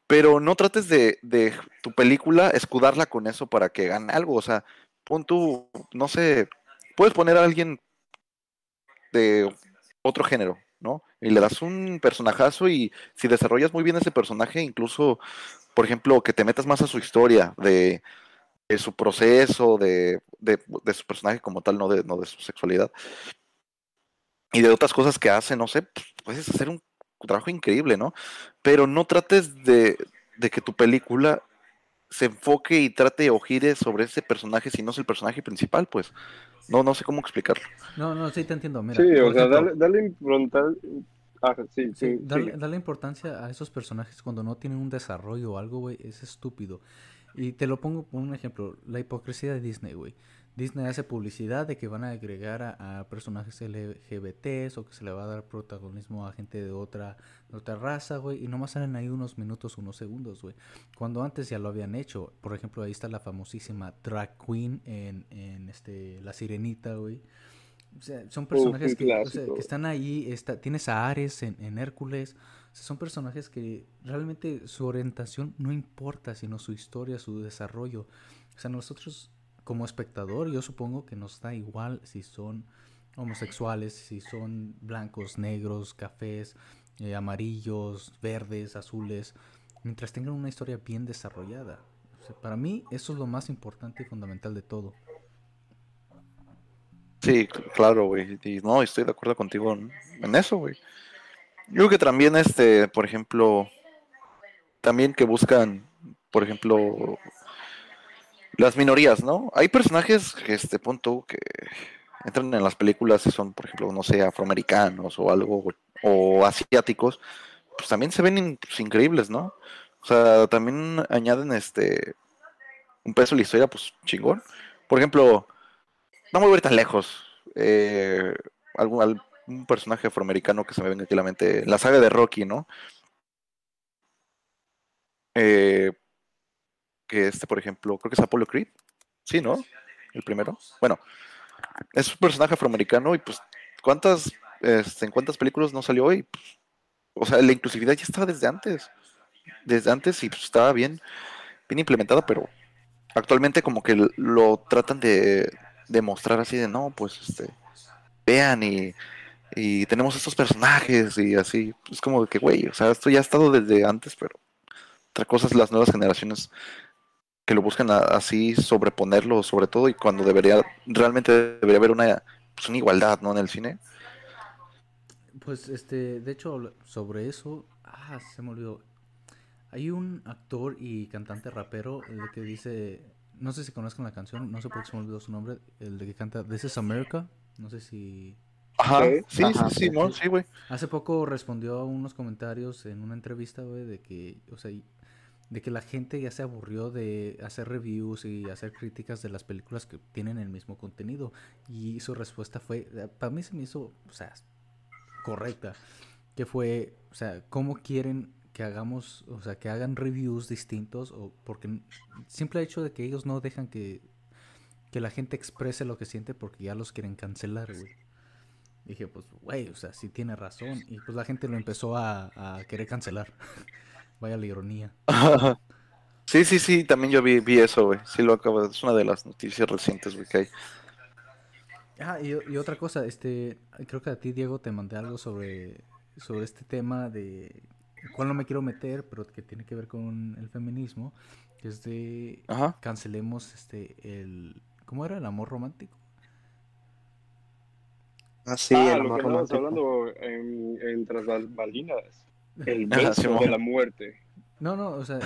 pero no trates de, de tu película escudarla con eso para que gane algo, o sea, pon tú, no sé, puedes poner a alguien de otro género, ¿no? Y le das un personajazo y si desarrollas muy bien ese personaje, incluso por ejemplo, que te metas más a su historia, de, su proceso, de, su personaje como tal, no de, no de su sexualidad. y de otras cosas que hace, no sé, pues, puedes hacer un trabajo increíble, ¿no? Pero no trates de, de que tu película se enfoque y trate o gire sobre ese personaje si no es el personaje principal, pues. No, no sé cómo explicarlo. No, no, sí te entiendo. Mira, Sí, o sea, dale, dale impronta- Ah, sí, Sí, sigue. darle importancia a esos personajes cuando no tienen un desarrollo o algo, güey, es estúpido. Y te lo pongo por un ejemplo, la hipocresía de Disney, güey. Disney hace publicidad de que van a agregar a, a personajes LGBTs o que se le va a dar protagonismo a gente de otra, de otra raza, güey, y nomás salen ahí unos minutos, unos segundos, güey. Cuando antes ya lo habían hecho. Por ejemplo, ahí está la famosísima drag queen en, en este, La Sirenita, güey. O sea, son personajes un que, o sea, clásico. que están ahí. Está, tienes a Ares en, en Hércules. O sea, son personajes que realmente su orientación no importa, sino su historia, su desarrollo. O sea, nosotros como espectador, yo supongo que nos da igual si son homosexuales, si son blancos, negros, cafés, eh, amarillos, verdes, azules, mientras tengan una historia bien desarrollada. Para mí eso es lo más importante y fundamental de todo. Sí, cl- claro, güey. Y no, estoy de acuerdo contigo en eso, güey. Yo creo que también, este, por ejemplo, también que buscan, por ejemplo, las minorías, ¿no? Hay personajes que, este punto, que entran en las películas y son, por ejemplo, no sé, afroamericanos o algo, o asiáticos, pues también se ven pues, increíbles, ¿no? O sea, también añaden, este, un peso a la historia, pues, chingón. Por ejemplo, no voy a ir tan lejos. Eh, algún personaje afroamericano que se me venga aquí a la mente. La saga de Rocky, ¿no? Eh, que este, por ejemplo, creo que es Apollo Creed. Sí, ¿no? El primero. Bueno, es un personaje afroamericano y pues, ¿cuántas, este, en cuántas películas no salió hoy? o sea, la inclusividad ya estaba desde antes. Desde antes y pues, estaba bien, bien implementada, pero actualmente como que lo tratan de, de mostrar así de no, pues este, vean y, y tenemos estos personajes y así. Es como que, güey, o sea, esto ya ha estado desde antes, pero otra cosa es las nuevas generaciones que lo buscan a- así sobreponerlo sobre todo y cuando debería, realmente debería haber una, pues, una igualdad, ¿no? En el cine. Pues, este, de hecho, sobre eso, ah, se me olvidó. Hay un actor y cantante rapero el de que dice, no sé si conozcan la canción, no sé por qué se me olvidó su nombre, el de que canta This is America, no sé si... Ajá, sí, Ajá, sí, sí, sí, no, sí. sí, güey. Hace poco respondió a unos comentarios en una entrevista, güey, de que, o sea, de que la gente ya se aburrió de hacer reviews y hacer críticas de las películas que tienen el mismo contenido. Y su respuesta fue, para mí se me hizo, o sea, correcta, que fue, o sea, ¿cómo quieren que hagamos, o sea, que hagan reviews distintos? O porque simple hecho de que ellos no dejan que, que la gente exprese lo que siente porque ya los quieren cancelar, güey. Dije, pues, güey, o sea, sí tiene razón. Y pues la gente lo empezó a, a querer cancelar. Vaya la ironía. Sí, sí, sí, también yo vi, vi eso, güey. Sí, lo acabo de... Es una de las noticias recientes, güey, que hay. Ah, y, y otra cosa, este, creo que a ti, Diego, te mandé algo sobre, sobre este tema de el cual no me quiero meter, pero que tiene que ver con el feminismo, que es de Ajá. cancelemos este el ¿cómo era el amor romántico? Así, ah, el lo amor que estabas romántico. hablando en, en Tras Bal- Balinas. El beso de la muerte. No, no, o sea,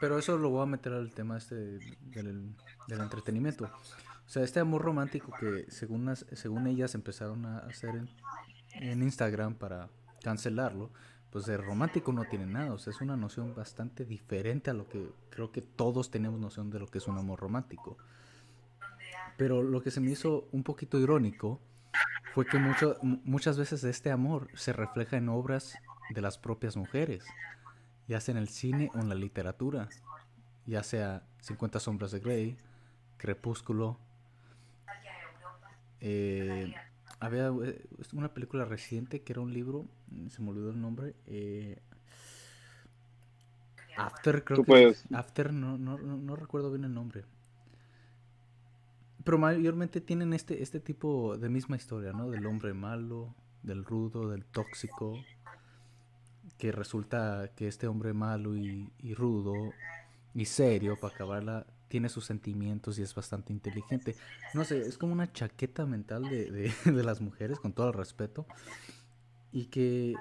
pero eso lo voy a meter al tema este del, del entretenimiento. O sea, este amor romántico que según las- según ellas empezaron a hacer en, en Instagram para cancelarlo, pues de romántico no tiene nada, o sea, es una noción bastante diferente a lo que creo que todos tenemos noción de lo que es un amor romántico. Pero lo que se me hizo un poquito irónico fue que mucho- mu- muchas veces este amor se refleja en obras de las propias mujeres, ya sea en el cine o en la literatura, ya sea 50 sombras de Grey, Crepúsculo. eh, había eh, una película reciente que era un libro, se me olvidó el nombre. eh, After, creo que. After, no, no, no, no recuerdo bien el nombre. Pero mayormente tienen este, este tipo de misma historia, ¿no? Del hombre malo, del rudo, del tóxico. Que resulta que este hombre malo y, y rudo y serio para acabarla tiene sus sentimientos y es bastante inteligente. No sé, es como una chaqueta mental de, de, de las mujeres, con todo el respeto. Y que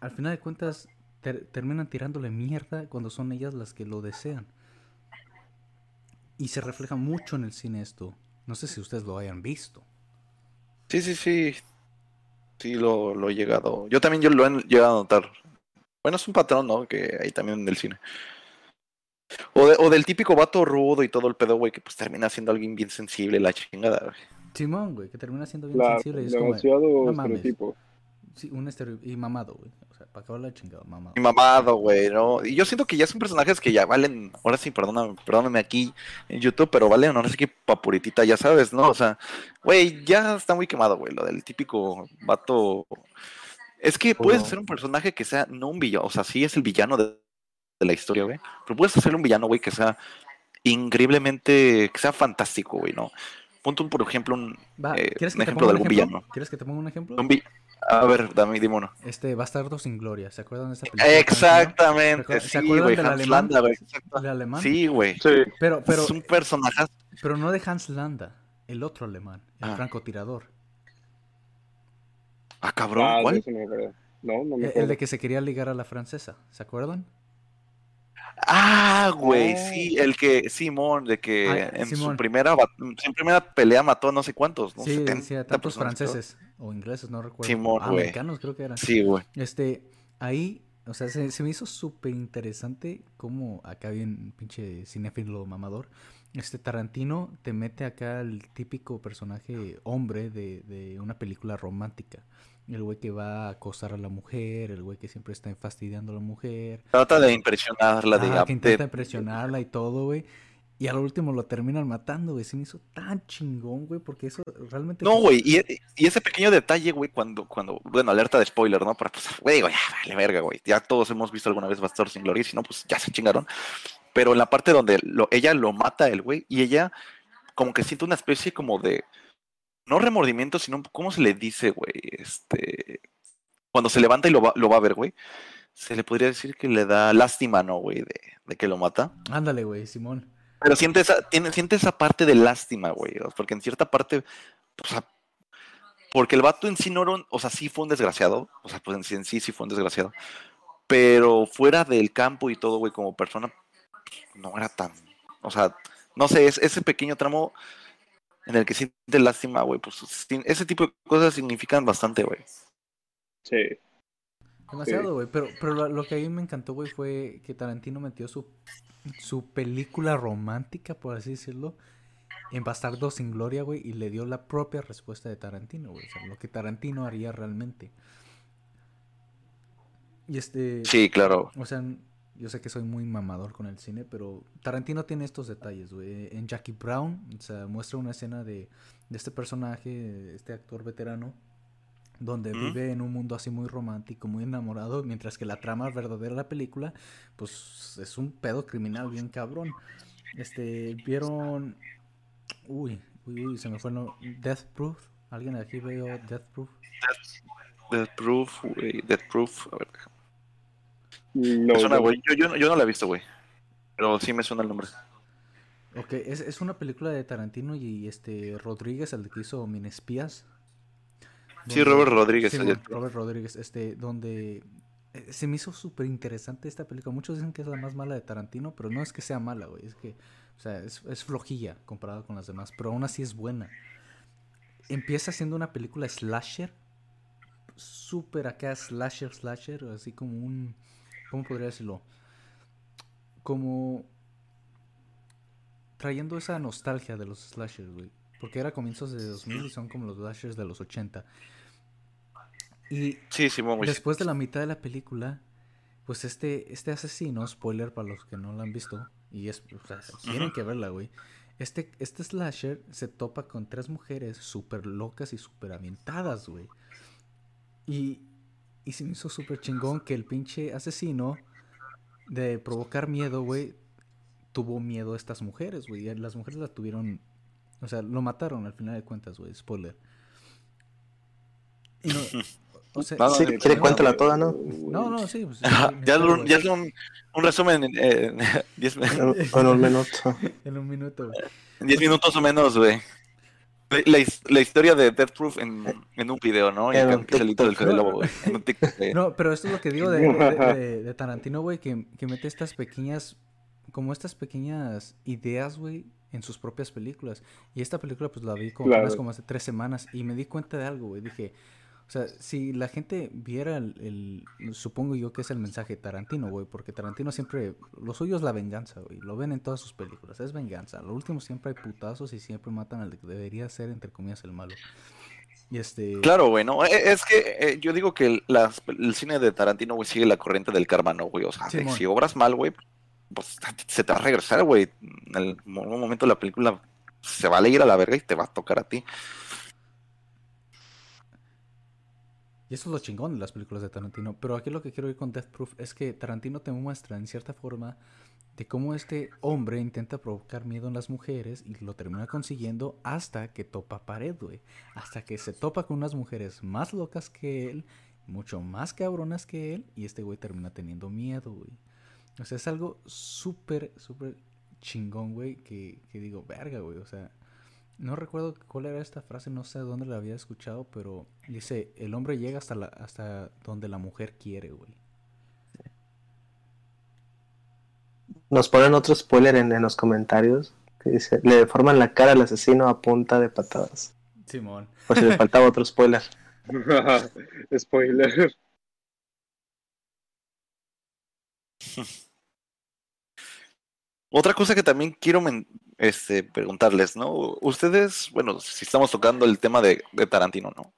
al final de cuentas ter- terminan tirándole mierda cuando son ellas las que lo desean. Y se refleja mucho en el cine esto. No sé si ustedes lo hayan visto. Sí, sí, sí. Sí, lo, lo he llegado. Yo también yo lo he llegado a notar. Bueno, es un patrón, ¿no? Que hay también en el cine. O, de- o del típico vato rudo y todo el pedo, güey, que pues termina siendo alguien bien sensible, la chingada, güey. Simón, güey, que termina siendo bien Claro, sensible. Y es como, de, demasiado no mames. Sí, un estereotipo. Y mamado, güey. O sea, para acabar la chingada, mamado. Y mamado, güey, ¿no? Y yo siento que ya son personajes que ya valen, ahora sí, perdóname, perdóname aquí en YouTube, pero valen, no sé qué papuritita, ya sabes, ¿no? O sea, güey, ya está muy quemado, güey, lo del típico vato. Es que puedes hacer un personaje que sea, no un villano, o sea, sí es el villano de, de la historia, güey, pero puedes hacer un villano, güey, que sea increíblemente, que sea fantástico, güey, ¿no? Punto, por ejemplo, un, Va, eh, ¿quieres un ejemplo de un algún ejemplo? villano. ¿Quieres que te ponga un ejemplo? un vi- A ver, dame, dime uno. Este, Bastardo sin Gloria. ¿Se acuerdan de esa película? Exactamente, ¿Se sí, acuerdan güey, del Hans alemán? Landa, güey, exacto. ¿El alemán? Sí, güey. Sí, Pero, pero, es un personaje. pero no de Hans Landa. El otro alemán. El Ah. francotirador. Ah, cabrón, ah, ¿cuál? no me acuerdo. No, no me El, de que se quería ligar a la francesa. ¿Se acuerdan? Ah, güey, Oh. sí, el que, Simón, de que Ah, en Simón. su primera en primera pelea mató a no sé cuántos, ¿no? sí, 70 sí, a tantos creo. franceses. O ingleses, no recuerdo. Simón, Ah, güey. americanos creo que eran. Sí, güey. Este, ahí, o sea, se, se me hizo súper interesante como acá bien pinche cinéfilo mamador. Este Tarantino te mete acá el típico personaje hombre de, de una película romántica. El güey que va a acosar a la mujer, el güey que siempre está fastidiando a la mujer. Trata de impresionarla, de, Ajá, que intenta impresionarla y todo, güey. Y al último lo terminan matando, güey. Se me hizo tan chingón, güey, porque eso realmente... No, güey, y, y ese pequeño detalle, güey, cuando, cuando, bueno, alerta de spoiler, ¿no? Pero pues, güey, digo, ya, vale verga, güey. Ya todos hemos visto alguna vez Bastardo sin Gloria, si no, pues ya se chingaron. Pero en la parte donde lo- ella lo mata, el güey, y ella como que siente una especie como de, no remordimiento, sino, ¿cómo se le dice, güey? Este, cuando se levanta y lo va, lo va a ver, güey, se le podría decir que le da lástima, ¿no, güey? De, de que lo mata. Ándale, güey, Simón. Pero siente esa, tiene, siente esa parte de lástima, güey. Porque en cierta parte, o sea, porque el vato en sí no era un, o sea, sí fue un desgraciado. O sea, pues en sí, en sí sí fue un desgraciado. Pero fuera del campo y todo, güey, como persona, no era tan, o sea, no sé, es, ese pequeño tramo en el que siente lástima, güey, pues ese tipo de cosas significan bastante, güey. Sí. Demasiado, güey. Pero, pero lo, lo que a mí me encantó, güey, fue que Tarantino metió su, su película romántica, por así decirlo, en Bastardo sin Gloria, güey, y le dio la propia respuesta de Tarantino, güey. O sea, lo que Tarantino haría realmente. Y este. Sí, claro. O sea, yo sé que soy muy mamador con el cine, pero Tarantino tiene estos detalles, güey. En Jackie Brown, o sea, muestra una escena de, de este personaje, este actor veterano, donde vive en un mundo así muy romántico, muy enamorado, mientras que la trama verdadera de la película, pues es un pedo criminal bien cabrón. Este, vieron... Uy, uy, uy, se me fue el nombre. Death Proof. ¿Alguien de aquí veo Death Proof? Death Proof, güey, Death Proof. A ver, No, me suena, no. güey. Yo, yo, no- yo no la he visto, güey. Pero sí me suena el nombre. Ok, es, es una película de Tarantino y este Rodríguez, el que hizo Minespías. Sí, Robert Rodríguez. Sí, Robert Rodríguez, este, donde eh, se me hizo súper interesante esta película. Muchos dicen que es la más mala de Tarantino, pero no es que sea mala, güey. Es que, o sea, es, es flojilla comparada con las demás, pero aún así es buena. Empieza siendo una película slasher, súper acá slasher, slasher, así como un, ¿cómo podría decirlo? Como trayendo esa nostalgia de los slashers, güey. Porque era comienzos de 2000 y son como los slashers de los 80. Y Sí, güey. después de la mitad de la película, pues este, este asesino, spoiler para los que no la han visto, y es, o sea, tienen que verla, güey. Este, este slasher se topa con tres mujeres súper locas y súper avientadas, güey. Y, y se me hizo súper chingón que el pinche asesino, de provocar miedo, güey, tuvo miedo a estas mujeres, güey. Las mujeres la tuvieron, o sea, lo mataron al final de cuentas, güey, spoiler. Y no- O sea, No, no, Sí, no, quiere no, cuéntala no, toda, ¿no? no, no, sí. pues, ya, un, ya es un, un resumen en eh, 10 En, en un minuto. En un minuto, güey. en 10 minutos o menos, güey. La, la his- la historia de Death Proof en, en un video, ¿no? Y En acá un del. Fede Lobo, güey. En un TikTok, güey. No, pero esto es lo que digo de, de- de- de Tarantino, güey, que, que mete estas pequeñas, como estas pequeñas ideas, güey, en sus propias películas. Y esta película, pues la vi como, Claro. como hace tres semanas y me di cuenta de algo, güey. Dije, o sea, si la gente viera el, el- supongo yo que es el mensaje de Tarantino, güey, porque Tarantino siempre, lo suyo es la venganza, güey. Lo ven en todas sus películas, es venganza. Lo último siempre hay putazos y siempre matan al que debería ser, entre comillas, el malo. Y este... Claro, güey, ¿no? E- Es que eh, yo digo que el, las- el cine de Tarantino, güey, sigue la corriente del karma, ¿no, güey? O sea, de si obras mal, güey, pues se te va a regresar, güey. En un momento la película se va a ir a la verga y te va a tocar a ti. Y eso es lo chingón de las películas de Tarantino. Pero aquí lo que quiero ir con Death Proof es que Tarantino te muestra en cierta forma de cómo este hombre intenta provocar miedo en las mujeres y lo termina consiguiendo hasta que topa pared, güey. Hasta que se topa con unas mujeres más locas que él, mucho más cabronas que él, y este güey termina teniendo miedo, güey. O sea, es algo súper, súper chingón, güey, que, que digo, verga, güey. O sea, no recuerdo cuál era esta frase, no sé dónde la había escuchado, pero dice, el hombre llega hasta, la, hasta donde la mujer quiere, güey. Nos ponen otro spoiler en, en los comentarios. Que dice, le deforman la cara al asesino a punta de patadas. Simón. Por si le faltaba otro spoiler. Spoiler. Otra cosa que también quiero este, preguntarles, ¿no? Ustedes, bueno, si estamos tocando el tema de, de Tarantino, ¿no?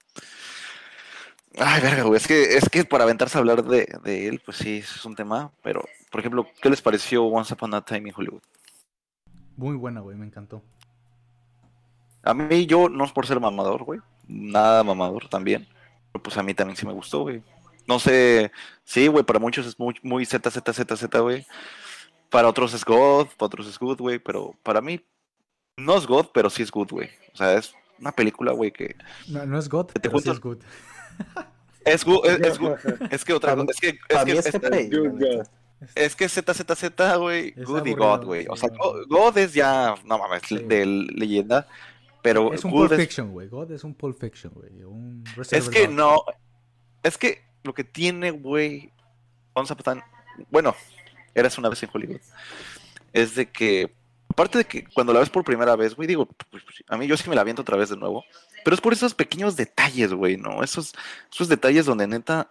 Ay, verga, güey, es que, es que para aventarse a hablar de, de él, pues sí, es un tema, pero, por ejemplo, ¿qué les pareció Once Upon a Time in Hollywood? Muy buena, güey, me encantó. A mí, yo, no es por ser mamador, güey, nada mamador también, pero pues a mí también sí me gustó, güey. No sé, sí, güey, para muchos es muy, muy Z, Z, Z, Z, güey. Para otros es God, para otros es Good, güey, pero para mí no es God, pero sí es Good, güey. O sea, es una película, güey, que No, no es God, te pero sí es good. es good, es, es good. Es que otra cosa, es que, es que, es es, que es que ZZZ, güey, Good y God, güey. O sea, God es ya, no mames, Sí. de leyenda, pero es un Good Pulp Fiction, güey. God es un Pulp Fiction, güey. Un Es que no, es que lo que tiene, güey, Once Upon a Time- bueno, eras una vez en Hollywood, es de que, aparte de que cuando la ves por primera vez, güey, digo, pues, a mí yo sí me la aviento otra vez de nuevo, pero es por esos pequeños detalles, güey, ¿no? Esos, esos detalles donde neta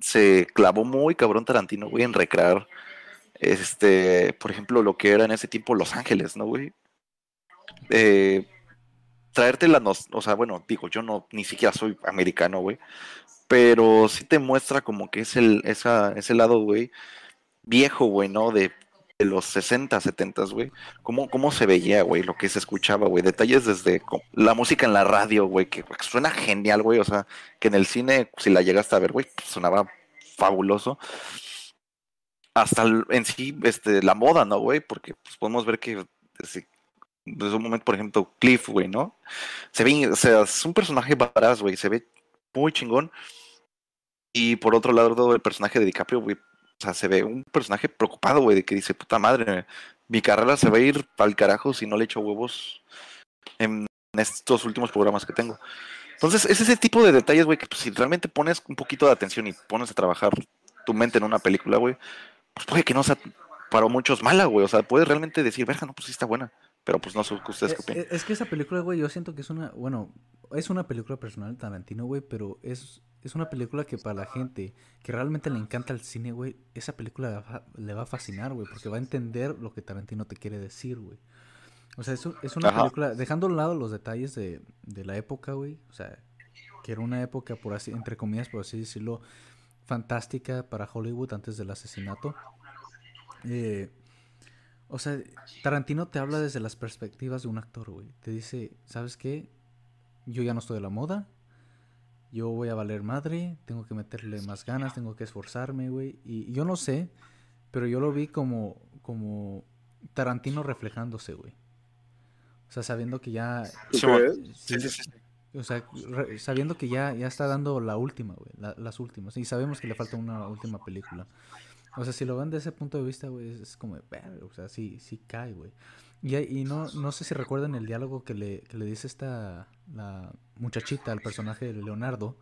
se clavó muy cabrón Tarantino, güey, en recrear, este, por ejemplo, lo que era en ese tiempo Los Ángeles, ¿no, güey? Eh, traerte la, nos- o sea, bueno, digo, yo no, ni siquiera soy americano, güey, pero sí te muestra como que es el, esa, ese lado, güey, viejo, güey, ¿no? De, de los 60, 70, güey, cómo, cómo se veía, güey, lo que se escuchaba, güey, detalles desde la música en la radio, güey, que suena genial, güey, o sea, que en el cine, si la llegaste a ver, güey, pues, sonaba fabuloso. Hasta en sí, este, la moda, ¿no, güey? Porque pues, podemos ver que desde, desde un momento, por ejemplo, Cliff, güey, ¿no? Se ve, o sea, es un personaje varaz, güey, se ve muy chingón. Y por otro lado, el personaje de DiCaprio, güey, sea, se ve un personaje preocupado, güey, de que dice, puta madre, mi carrera se va a ir al carajo si no le echo huevos en estos últimos programas que tengo. Entonces, es ese tipo de detalles, güey, que pues, si realmente pones un poquito de atención y pones a trabajar tu mente en una película, güey, pues puede que no sea para muchos mala, güey. O sea, puedes realmente decir, verga, no, pues sí está buena. Pero pues no sé qué ustedes qué Eh, opinan. eh, Es que esa película, güey, yo siento que es una, bueno, es una película personal de Tarantino, güey, pero es, es una película que para la gente que realmente le encanta el cine, güey, esa película le va, a fascinar, güey, porque va a entender lo que Tarantino te quiere decir, güey. O sea, es, es una Ajá. película, dejando a un lado los detalles de, de la época, güey, o sea, que era una época, por así, entre comillas, por así decirlo, fantástica para Hollywood antes del asesinato. Eh, o sea, Tarantino te habla desde las perspectivas de un actor, güey. Te dice, ¿sabes qué? Yo ya no estoy de la moda. Yo voy a valer madre. Tengo que meterle más ganas. Tengo que esforzarme, güey. Y yo no sé, pero yo lo vi como, como Tarantino reflejándose, güey. O sea, sabiendo que ya... Sí, sí, sí. O sea, re- sabiendo que ya, ya está dando la última, güey, la- las últimas. Y sabemos que le falta una última película. O sea, si lo ven desde ese punto de vista, güey, es, como, "Verga", o sea, sí, sí cae, güey. Y, y no, no sé si recuerdan el diálogo que le, que le dice esta, la muchachita al personaje de Leonardo,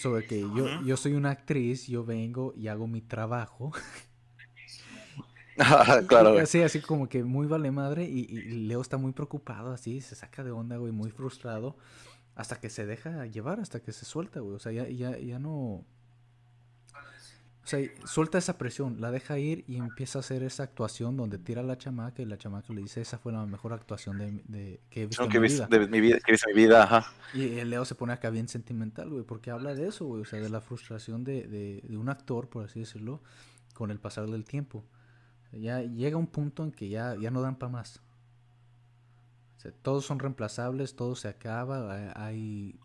sobre que yo, yo soy una actriz, yo vengo y hago mi trabajo. claro, güey. Así, así como que muy vale madre y, y Leo está muy preocupado, así, se saca de onda, güey, muy frustrado, hasta que se deja llevar, hasta que se suelta, güey, o sea, ya, ya, ya no... O sea, suelta esa presión, la deja ir y empieza a hacer esa actuación donde tira a la chamaca y la chamaca le dice, esa fue la mejor actuación de, de- que he visto Lo en que mi vida. de mi vida, que viste mi vida, ajá. Y el Leo se pone acá bien sentimental, güey, porque habla de eso, güey, o sea, de la frustración de, de, de un actor, por así decirlo, con el pasar del tiempo. Ya llega un punto en que ya, ya no dan para más. O sea, todos son reemplazables, todo se acaba, hay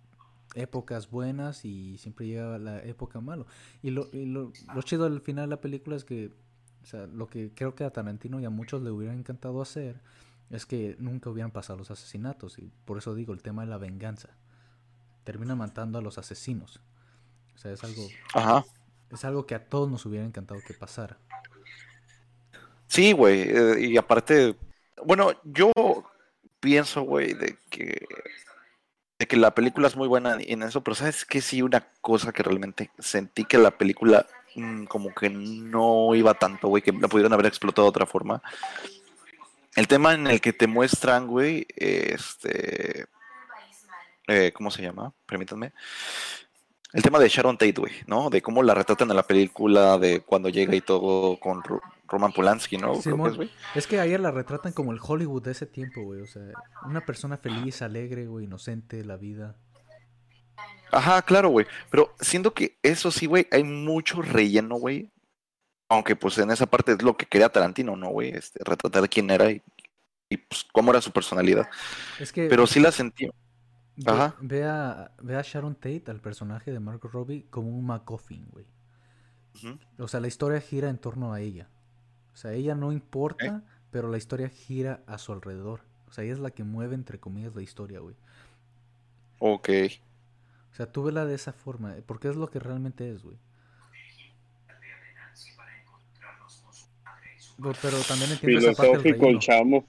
épocas buenas y siempre llega la época malo. Y lo, y lo, lo chido al final de la película es que, o sea, lo que creo que a Tarantino y a muchos le hubiera encantado hacer es que nunca hubieran pasado los asesinatos. Y por eso digo, el tema de la venganza. Termina matando a los asesinos. O sea, es algo, Ajá. es algo que a todos nos hubiera encantado que pasara. Sí, güey. eh, y aparte, bueno, yo pienso, güey, de que de que la película es muy buena en eso, pero sabes que sí una cosa que realmente sentí que la película mm, como que no iba tanto, güey, que la pudieron haber explotado de otra forma. El tema en el que te muestran, güey, este, eh, ¿cómo se llama? Permítanme. El tema de Sharon Tate, güey, ¿no? De cómo la retratan en la película, de cuando llega y todo con Ro- Roman Polanski, ¿no? Creo que es, güey. es que ayer la retratan como el Hollywood de ese tiempo, güey. O sea, una persona feliz, alegre, güey, inocente la vida. Ajá, claro, güey. Pero siento que eso sí, güey, hay mucho relleno, güey. Aunque pues en esa parte es lo que quería Tarantino, ¿no, güey? Este, retratar quién era y, y pues cómo era su personalidad. Es que Pero sí la sentí. Ve, ajá. ve a, ve a Sharon Tate, al personaje de Margot Robbie, como un MacGuffin, güey. O sea, la historia gira en torno a ella. O sea, ella no importa, pero la historia gira a su alrededor. O sea, ella es la que mueve, entre comillas, la historia, güey. Ok. O sea, tú vela de esa forma, eh, porque es lo que realmente es, güey. Pero también entiendo esa parte del el relleno. chamo.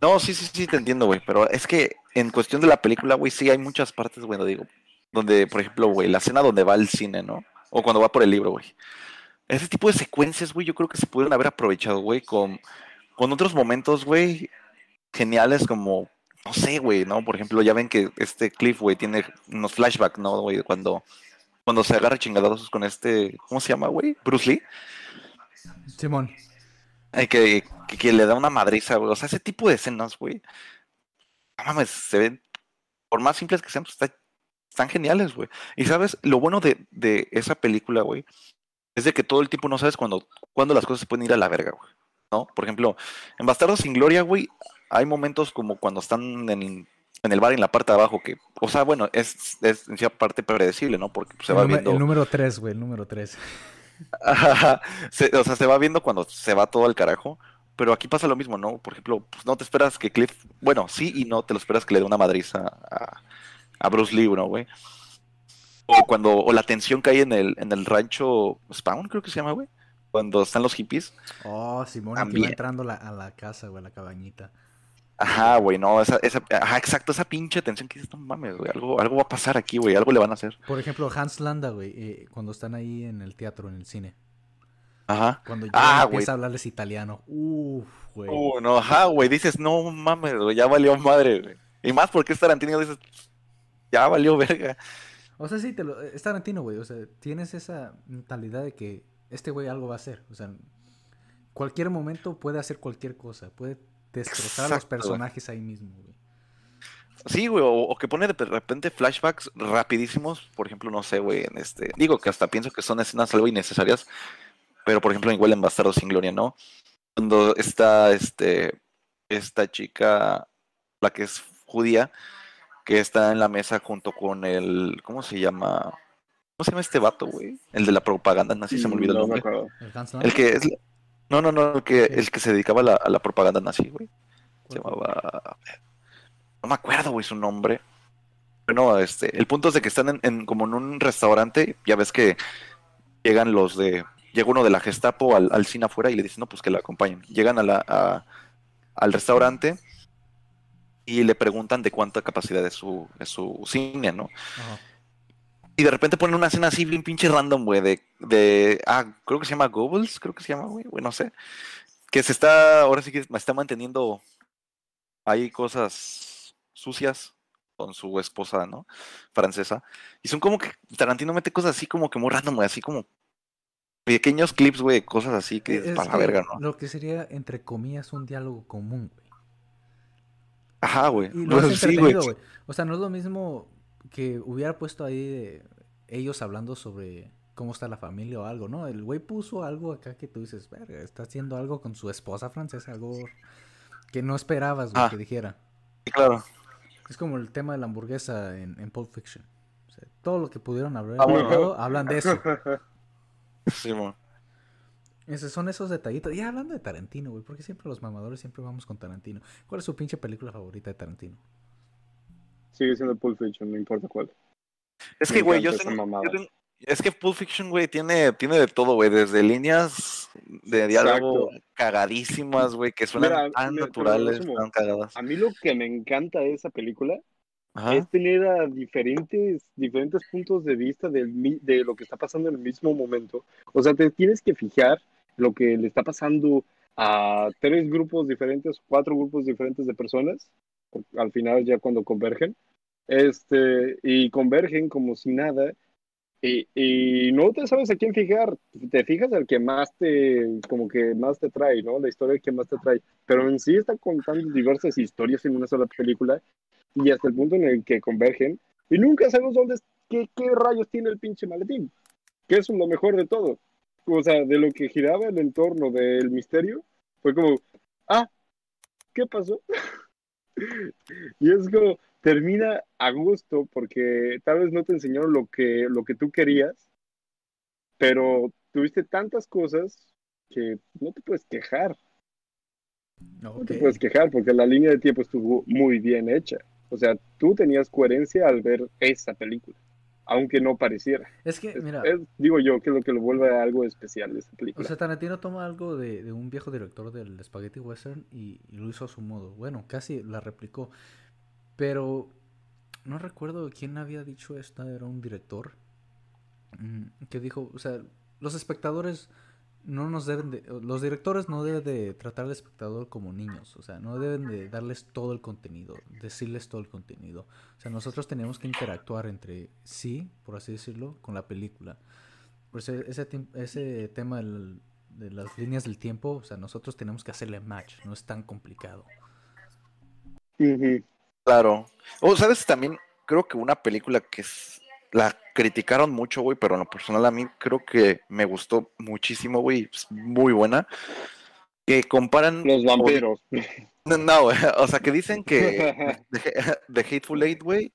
No, sí, sí, sí, te entiendo, güey. Pero es que en cuestión de la película, güey, sí hay muchas partes, bueno, digo, donde, por ejemplo, güey, la escena donde va al cine, ¿no? O cuando va por el libro, güey. Ese tipo de secuencias, güey, yo creo que se pudieron haber aprovechado, güey, con, con otros momentos, güey, geniales como, no sé, güey, ¿no? Por ejemplo, ya ven que este Cliff, güey, tiene unos flashbacks, ¿no, güey? Cuando, cuando se agarra chingadazos con este, ¿cómo se llama, güey? Bruce Lee. Simón, Ay, que, que, que le da una madriza, güey. O sea, ese tipo de escenas, güey. No mames, se ven, por más simples que sean, pues, está- están geniales, güey. Y sabes, lo bueno de, de esa película, güey, es de que todo el tiempo no sabes cuándo, cuándo las cosas se pueden ir a la verga, güey. ¿No? Por ejemplo, en Bastardos sin Gloria, güey, hay momentos como cuando están en, en el bar en la parte de abajo, que, o sea, bueno, es, es en cierta parte predecible, ¿no? Porque pues, se el, va nume- viendo. el número 3, güey, el número 3. Ajá, se- o sea, se va viendo cuando se va todo al carajo. Pero aquí pasa lo mismo, ¿no? Por ejemplo, pues no te esperas que Cliff. Bueno, sí y no, te lo esperas que le dé una madriza a, a Bruce Lee, ¿no, güey? O cuando. O la tensión que hay en el, en el rancho Spawn, creo que se llama, güey. Cuando están los hippies. Oh, Simón, y que va entrando la- a la casa, güey, a la cabañita. Ajá, güey, no, esa, esa, ajá, exacto, esa pinche tensión que dices, no mames, güey, algo, algo va a pasar aquí, güey, algo le van a hacer. Por ejemplo, Hans Landa, güey, eh, cuando están ahí en el teatro, en el cine. Ajá. Cuando ya Ah, empieza a hablarles italiano. Uf, güey. Uh, no, ajá, güey, dices, no mames, güey, ya valió madre, güey. Y más porque es Tarantino, dices, ya valió verga. O sea, sí, te lo, es Tarantino, güey. O sea, tienes esa mentalidad de que este güey algo va a hacer. O sea, cualquier momento puede hacer cualquier cosa. Puede destrozar a los güey. personajes ahí mismo, güey. Sí, güey, o, o que pone de repente flashbacks rapidísimos, por ejemplo, no sé, güey, en este, digo que hasta pienso que son escenas algo innecesarias, pero por ejemplo, igual en Bastardos sin Gloria, ¿no? Cuando está, este, esta chica, la que es judía, que está en la mesa junto con el, ¿cómo se llama? ¿Cómo se llama este vato, güey? El de la propaganda, así se me olvidó el No me nombre. El que es, No, no, no, el que, el que se dedicaba a la, a la propaganda nazi, güey. Se llamaba. No me acuerdo, güey, su nombre. Bueno, este, el punto es de que están en, en- como en un restaurante, ya ves que llegan los de, llega uno de la Gestapo al, al cine afuera y le dicen, no, pues que la acompañen. Llegan a la, a- al restaurante y le preguntan de cuánta capacidad es su, es su cine, ¿no? Ajá. Y de repente ponen una escena así bien pinche random, güey, de, de, ah, creo que se llama Goebbels, creo que se llama, güey, güey, no sé. Que se está, ahora sí que está manteniendo ahí cosas sucias con su esposa, ¿no? Francesa. Y son como que Tarantino mete cosas así como que muy random, güey, así como pequeños clips, güey, cosas así que Es para la verga, ¿no? Lo que sería, entre comillas, un diálogo común, güey. Ajá, güey. Y lo hace sí, güey. O sea, no es lo mismo que hubiera puesto ahí de ellos hablando sobre cómo está la familia o algo, ¿no? El güey puso algo acá que tú dices, verga, está haciendo algo con su esposa francesa, algo que no esperabas, güey, Ah. que dijera. Sí, claro. Es como el tema de la hamburguesa en, en Pulp Fiction. O sea, todo lo que pudieron haber Ah, bueno. hablan de eso. Sí, güey. Esos son esos detallitos. Y hablando de Tarantino, güey, porque siempre los mamadores siempre vamos con Tarantino. ¿Cuál es su pinche película favorita de Tarantino? Sigue siendo Pulp Fiction, no importa cuál. Es que, güey, yo tengo, mamada. yo tengo- es que Pulp Fiction, güey, tiene, tiene de todo, güey, desde líneas de diálogo Exacto. cagadísimas, güey, que suenan Mira, tan naturales, tan cagadas. A mí lo que me encanta de esa película Ajá. es tener a diferentes, diferentes puntos de vista del de lo que está pasando en el mismo momento. O sea, te tienes que fijar lo que le está pasando a tres grupos diferentes, cuatro grupos diferentes de personas, al final ya cuando convergen, este, y convergen como si nada, y, y no te sabes a quién fijar, te fijas al que más te, como que más te trae, ¿no? La historia que más te trae, pero en sí está contando diversas historias en una sola película, y hasta el punto en el que convergen, y nunca sabemos dónde, qué, qué rayos tiene el pinche maletín, que es lo mejor de todo. O sea, de lo que giraba el entorno del misterio, fue como, ah, ¿qué pasó? y es como, termina a gusto, porque tal vez no te enseñaron lo que, lo que tú querías, pero tuviste tantas cosas que no te puedes quejar. No te puedes quejar porque la línea de tiempo estuvo muy bien hecha. O sea, tú tenías coherencia al ver esa película, aunque no pareciera. Es que, mira, es- digo yo que es lo que lo vuelve algo especial de esa o sea, Tarantino toma algo de, de un viejo director del Spaghetti Western y, y lo hizo a su modo. Bueno, casi la replicó. Pero no recuerdo quién había dicho esta, era un director mm, que dijo, o sea, los espectadores no nos deben de, los directores no deben de tratar al espectador como niños, o sea, no deben de darles todo el contenido, decirles todo el contenido. O sea, nosotros tenemos que interactuar entre sí, por así decirlo, con la película. Por ese, ese, tema del- de las líneas del tiempo, o sea, nosotros tenemos que hacerle match, no es tan complicado. Claro. O, ¿sabes? También creo que una película que es- la criticaron mucho, güey, pero en lo personal a mí creo que me gustó muchísimo, güey, es muy buena. Que comparan... Los vampiros. No, no, güey, o sea, que dicen que The, Hateful Eight, güey,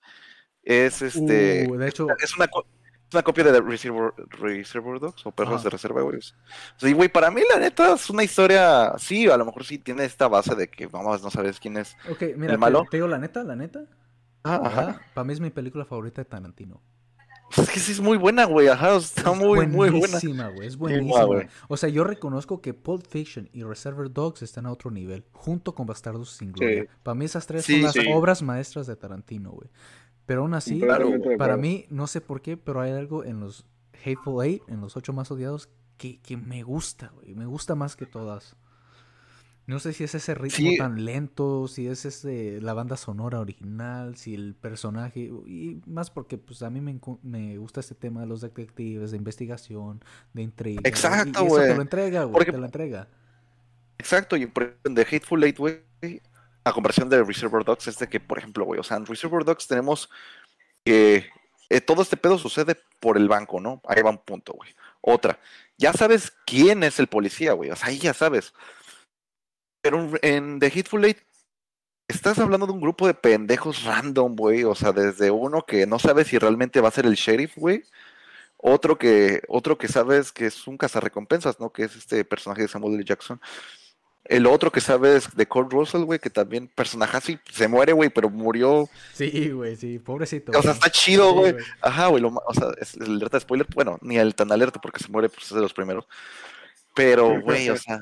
es este... Uh, de hecho, Es una, co- es una copia de Reservoir, Reservoir Dogs o Perros Ajá. de Reserva, güey. Sí, güey, para mí la neta es una historia, sí, a lo mejor sí tiene esta base de que, vamos, no sabes quién es. ok, mira, te, malo? te digo la neta, la neta, Ah, ajá. para mí es mi película favorita de Tarantino. Es que sí es muy buena, güey, ajá, está Es muy, muy buena. buenísima, güey, es buenísima. güey. O sea, yo reconozco que Pulp Fiction y Reservoir Dogs están a otro nivel, junto con Bastardos sin Gloria. Para mí esas tres Sí, son las sí. obras maestras de Tarantino, güey. Pero aún así, Claro, para mí, no sé por qué, pero hay algo en los Hateful Eight, en los ocho más odiados, que, que me gusta, güey. Me gusta más que todas. No sé si es ese ritmo Sí. tan lento, si es ese, la banda sonora original, si el personaje, y más porque pues a mí me, me gusta este tema de los detectives, de investigación, de intriga. Exacto, y, eso te güey. lo entrega, güey, Porque- te lo entrega. Exacto, y por ejemplo, The Hateful Eight, güey, a comparación de Reservoir Dogs, es de que, por ejemplo, güey, o sea, en Reservoir Dogs tenemos que eh, todo este pedo sucede por el banco, ¿no? Ahí va un punto, güey. Otra, ya sabes quién es el policía, güey, o sea, ahí ya sabes. Pero en- The Hateful Eight estás hablando de un grupo de pendejos random, güey, o sea, desde uno que no sabe si realmente va a ser el sheriff, güey, Otro que, otro que sabes que es un cazarrecompensas, ¿no? Que es este personaje de Samuel L. Jackson. El otro que sabes de Kurt Russell, güey, que también personaje así se muere, güey, pero murió. Sí, güey, sí, pobrecito. O sea, está chido, güey. Ajá, güey, o sea, es el alerta de spoiler, bueno, ni el tan alerta porque se muere, pues es de los primeros. Pero, güey, o sea,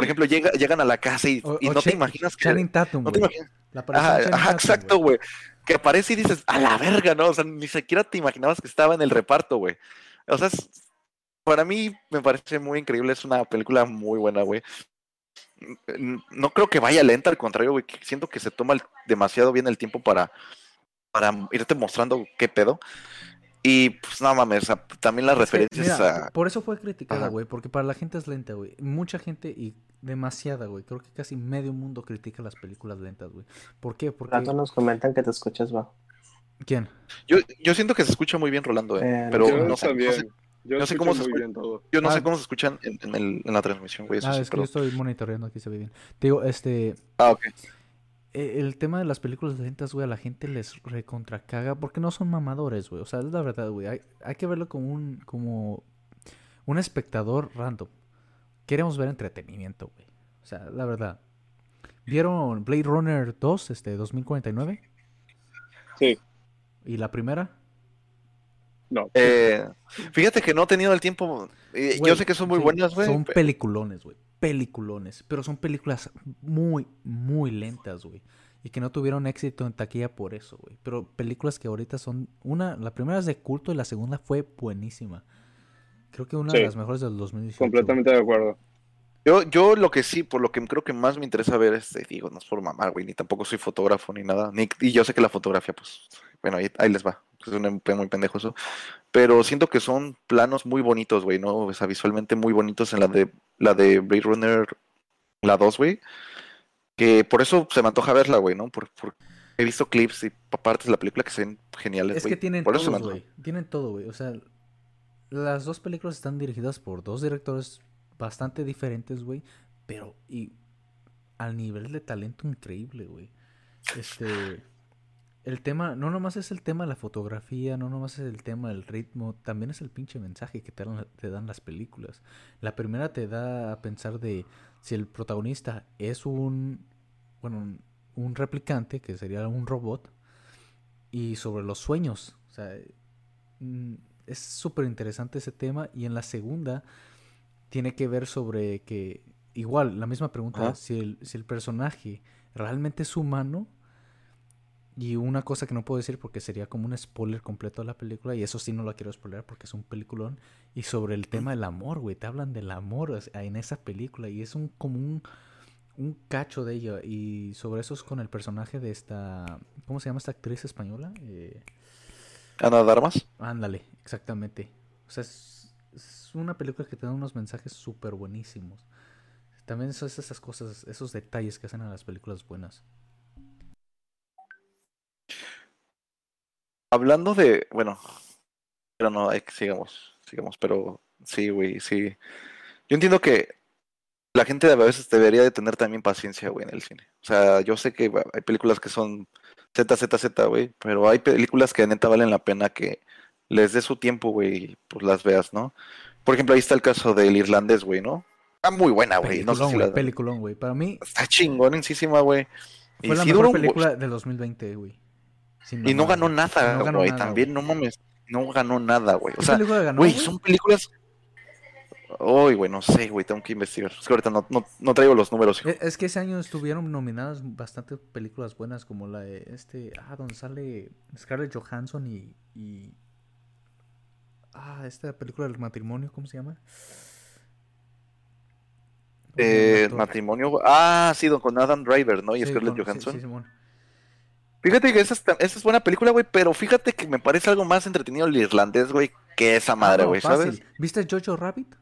por ejemplo, llega, llegan a la casa y, O- y o no te imaginas que. Channing Tatum, No te güey. imaginas. La aparición Ajá, de Channing ajá, Tatum, exacto, güey. Que aparece y dices, a la verga, ¿no? O sea, ni siquiera te imaginabas que estaba en el reparto, güey. O sea, es- para mí me parece muy increíble. Es una película muy buena, güey. No creo que vaya lenta, al contrario, güey. Siento que se toma el- demasiado bien el tiempo para, para irte mostrando qué pedo. Y pues no mames, o sea, también las Es que, referencias mira, a. Por eso fue criticada, güey, porque para la gente es lenta, güey. Mucha gente y demasiada, güey. Creo que casi medio mundo critica las películas lentas, güey. ¿Por qué? Porque... Rato nos comentan que te escuchas bajo. ¿Quién? Yo, yo siento que se escucha muy bien Rolando, eh, Eh, pero Yo no sé, no sé- Yo no sé escucho cómo se escucha. yo no Ah. sé cómo se escuchan en, en el- en la transmisión, güey. Eso Ah, sí, es que yo estoy monitoreando aquí, se ve bien. Te digo, este... Ah, ok. Eh, El tema de las películas lentas, güey, a la gente les recontracaga porque no son mamadores, güey. O sea, es la verdad, güey. Hay, hay que verlo como un, como un espectador random. Queremos ver entretenimiento, güey. O sea, la verdad. ¿Vieron Blade Runner 2, este, 2049? Sí, ¿Y la primera? no. Eh, fíjate que no he tenido el tiempo. eh, yo sé que son muy sí, buenas, güey. Son pe- peliculones, güey. Peliculones. Pero son películas muy, muy lentas, güey. Y que no tuvieron éxito en taquilla por eso, güey. Pero películas que ahorita son. Una, la primera es de culto y la segunda fue buenísima. Creo que una Sí. de las mejores del 2018. güey. Completamente de acuerdo. Yo, yo lo que sí, por lo que creo que más me interesa ver, este, digo, no es por mamar, güey, ni tampoco soy fotógrafo ni nada. Ni, y yo sé que la fotografía, pues, bueno, ahí, ahí les va. Es un muy pendejo eso. Pero siento que son planos muy bonitos, güey, ¿no? O sea, visualmente muy bonitos en la de la de Blade Runner, la 2, güey. Que por eso se me antoja verla, güey, ¿no? Por, por- he visto clips y partes de la película que se ven geniales, Es que güey. tienen Por eso se me todo, antoja. güey. Tienen todo, güey. O sea, las dos películas están dirigidas por dos directores bastante diferentes, güey. Pero y al nivel de talento increíble, güey. Este. El tema, no nomás es el tema de la fotografía, no nomás es el tema del ritmo, también es el pinche mensaje que te dan, te dan las películas. La primera te da a pensar de si el protagonista es un, bueno, un, replicante, que sería un robot, y sobre los sueños. O sea, mm, es súper interesante ese tema. Y en la segunda tiene que ver sobre que, igual, la misma pregunta, Ajá. si el, si el personaje realmente es humano. Y una cosa que no puedo decir porque sería como un spoiler completo de la película, y eso sí no la quiero spoiler porque es un peliculón. Y sobre el tema del amor, güey, te hablan del amor o sea, en esa película, y es un como un, un cacho de ella. Y sobre eso es con el personaje de esta. ¿Cómo se llama esta actriz española? Eh, Ana Darmas. ándale, exactamente. O sea, es, es una película que te da unos mensajes súper buenísimos. También son esas cosas, esos detalles que hacen a las películas buenas. Hablando de, bueno, pero no, hay sigamos, sigamos, pero sí, güey, sí. Yo entiendo que la gente a veces debería de tener también paciencia, güey, en el cine. O sea, yo sé que hay películas que son Z, Z, Z, güey, pero hay películas que neta valen la pena que les dé su tiempo, güey, y pues las veas, ¿no? Por ejemplo, ahí está el caso del irlandés, güey, ¿no? Está muy buena, güey. No sé si güey, la... peliculón, güey. Para mí Está chingonísima, güey. Y fue la sí mejor película del 2020, güey. Y no ganó nada, No güey. nada, También, no mames. No ganó nada, güey. O ¿Qué sea, güey? son películas. Uy, güey, no sé, güey. Tengo que investigar. Es que ahorita no, no, no traigo los números. hijo. E- Es que ese año estuvieron nominadas bastantes películas buenas, como la de este. Ah, donde sale Scarlett Johansson y. y- ah, esta película del matrimonio, ¿cómo se llama? ¿Cómo se llama el Eh, matrimonio. Ah, sí, don- con Adam Driver, ¿no? Y Sí, Scarlett con- sí, Johansson. sí. Fíjate que esa, es buena película, güey. Pero fíjate que me parece algo más entretenido el irlandés, güey, que esa madre, Ah, no, güey. ¿sabes? ¿Viste Jojo Rabbit?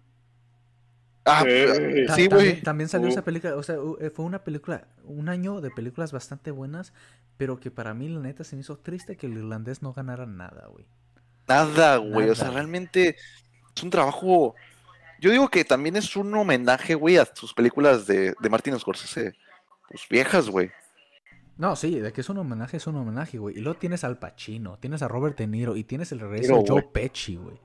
Ah, Sí. Ta- sí, también, güey. también salió Uh. esa película, o sea, eh, fue una película, un año de películas bastante buenas, pero que para mí la neta se me hizo triste que el irlandés no ganara nada, güey. Nada, güey. O sea, realmente es un trabajo. Yo digo que también es un homenaje, güey, a sus películas de, de Martin Scorsese. Pues viejas, güey. No, sí, de que es un homenaje, es un homenaje, güey. Y luego tienes al Pacino, tienes a Robert De Niro y tienes el regreso de Joe. Pesci, güey.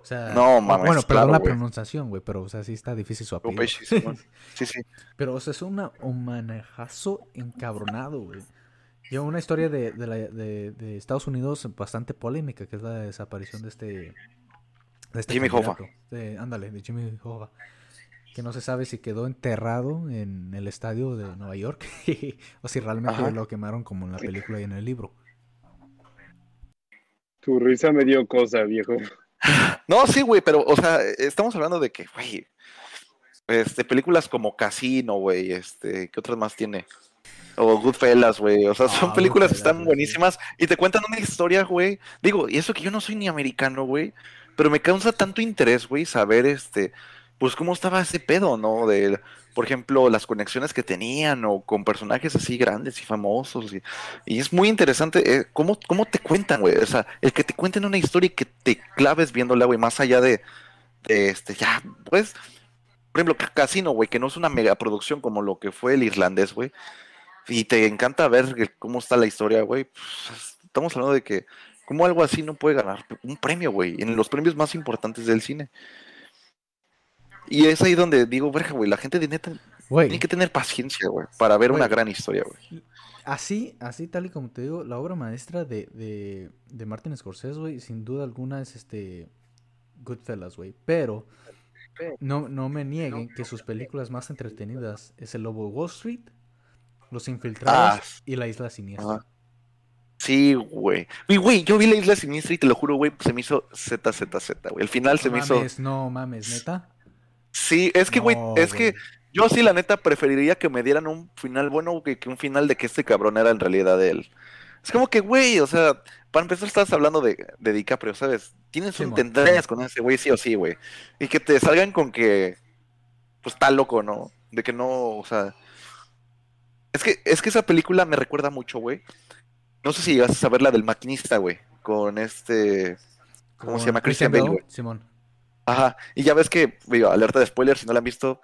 O sea, No, mames, bueno, perdón claro, la pronunciación, güey, pero o sea, sí está difícil su Joe apellido. Pesci. Sí, sí. Pero, o sea, es un manejazo encabronado, güey. Lleva una historia de, de, la- de- de Estados Unidos bastante polémica, que es la desaparición de este... De este Jimmy Hoffa. ándale, de Jimmy Hoffa. Que no se sabe si quedó enterrado en el estadio de Nueva York o si realmente Ajá. lo quemaron como en la película y en el libro. Tu risa me dio cosa, viejo. No, sí, güey, pero, o sea, estamos hablando de que, güey, este, películas como Casino, güey, este, ¿qué otras más tiene? O Goodfellas, güey, o sea, son Ah, películas que están buenísimas y te cuentan una historia, güey. Digo, y eso que yo no soy ni americano, güey, pero me causa tanto interés, güey, saber, este, pues cómo estaba ese pedo, ¿no? De, por ejemplo, las conexiones que tenían o con personajes así grandes y famosos. Y, y es muy interesante eh, cómo, cómo te cuentan, güey. O sea, el que te cuenten una historia y que te claves viéndola, güey, más allá de, de este, ya, pues, por ejemplo, Ca- Casino, güey, que no es una megaproducción como lo que fue el irlandés, güey. Y te encanta ver cómo está la historia, güey. pues, estamos hablando de que, ¿cómo algo así no puede ganar un premio, güey? En los premios más importantes del cine. Y es ahí donde digo, verga, güey, la gente de neta tiene que tener paciencia, güey, para ver una gran historia, güey. así, así tal y como te digo, la obra maestra de, de, de Martin Scorsese, güey, sin duda alguna es este Goodfellas, güey. Pero no, no me nieguen que sus películas más entretenidas es El Lobo de Wall Street, Los Infiltrados Ah, y La Isla Siniestra. Sí, güey. Y, güey, yo vi la isla siniestra y te lo juro, güey, se me hizo ZZZ, güey. El final se no me hizo. mames, no mames, neta. Sí, es que, güey, No, es que yo sí, la neta, preferiría que me dieran un final bueno que, que un final de que este cabrón era en realidad él. Es como que, güey, o sea, para empezar estás hablando de, de DiCaprio, ¿sabes? Tienes un Simón, tendrías con ese güey, sí o sí, güey. Y que te salgan con que, pues, está loco, ¿no? De que no, o sea... Es que, es que esa película me recuerda mucho, güey. No sé si llegaste a saber la del maquinista, güey. Con este... ¿Cómo se llama? Christian Bale, güey. Simón. Ajá, y ya ves que, digo, alerta de spoiler si no la han visto,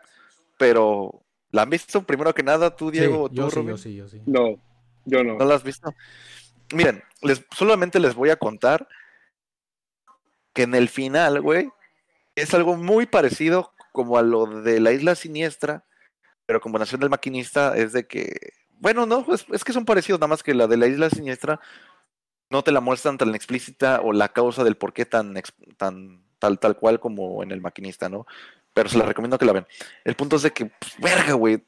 pero ¿la han visto primero que nada tú, Diego, tú, yo sí, Rubén? yo sí, yo sí. No, yo no. ¿No la has visto? Miren, les, solamente les voy a contar que en el final, güey, es algo muy parecido como a lo de la isla siniestra, pero como Nación del Maquinista es de que, bueno, no, pues es que son parecidos, nada más que la de la isla siniestra no te la muestran tan explícita o la causa del por qué tan, tan tal, tal cual como en el maquinista, ¿no? Pero se la recomiendo que la vean. El punto es de que, pues, verga, güey.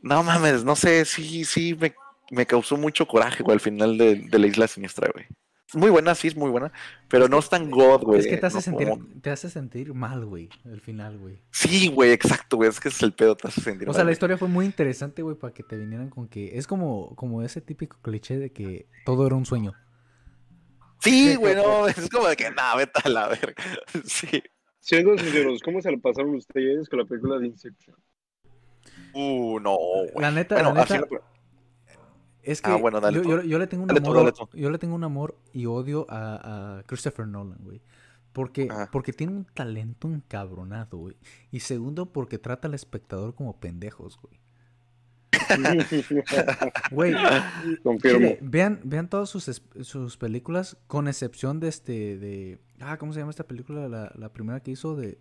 No mames, no sé, sí, sí, me, me causó mucho coraje, güey, al final de, de la isla siniestra, güey. Muy buena, sí, es muy buena, pero no es tan god, güey. Es que te hace no sentir, como- te hace sentir mal, güey, el final, güey. Sí, güey, exacto, güey, es que es el pedo, te hace sentir O mal, sea, la historia fue muy interesante, güey, para que te vinieran con que es como, como ese típico cliché de que todo era un sueño. Sí, güey, no, es como de que, nada, vete a la verga. Sí. Siendo sinceros, ¿cómo se lo pasaron ustedes con la película de Inception? Uh, no, güey. La neta, Bueno, la así neta, lo- es que Ah, bueno, dale yo, yo- yo le tengo un Dale tú, amor, dale tú. yo le tengo un amor y odio a, a Christopher Nolan, güey. Porque, Ajá. porque tiene un talento encabronado, güey. Y segundo, porque trata al espectador como pendejos, güey. Güey, Confirmo. Vean, vean todas sus, sus películas, con excepción de este, de... Ah, ¿cómo se llama esta película? La, la primera que hizo de...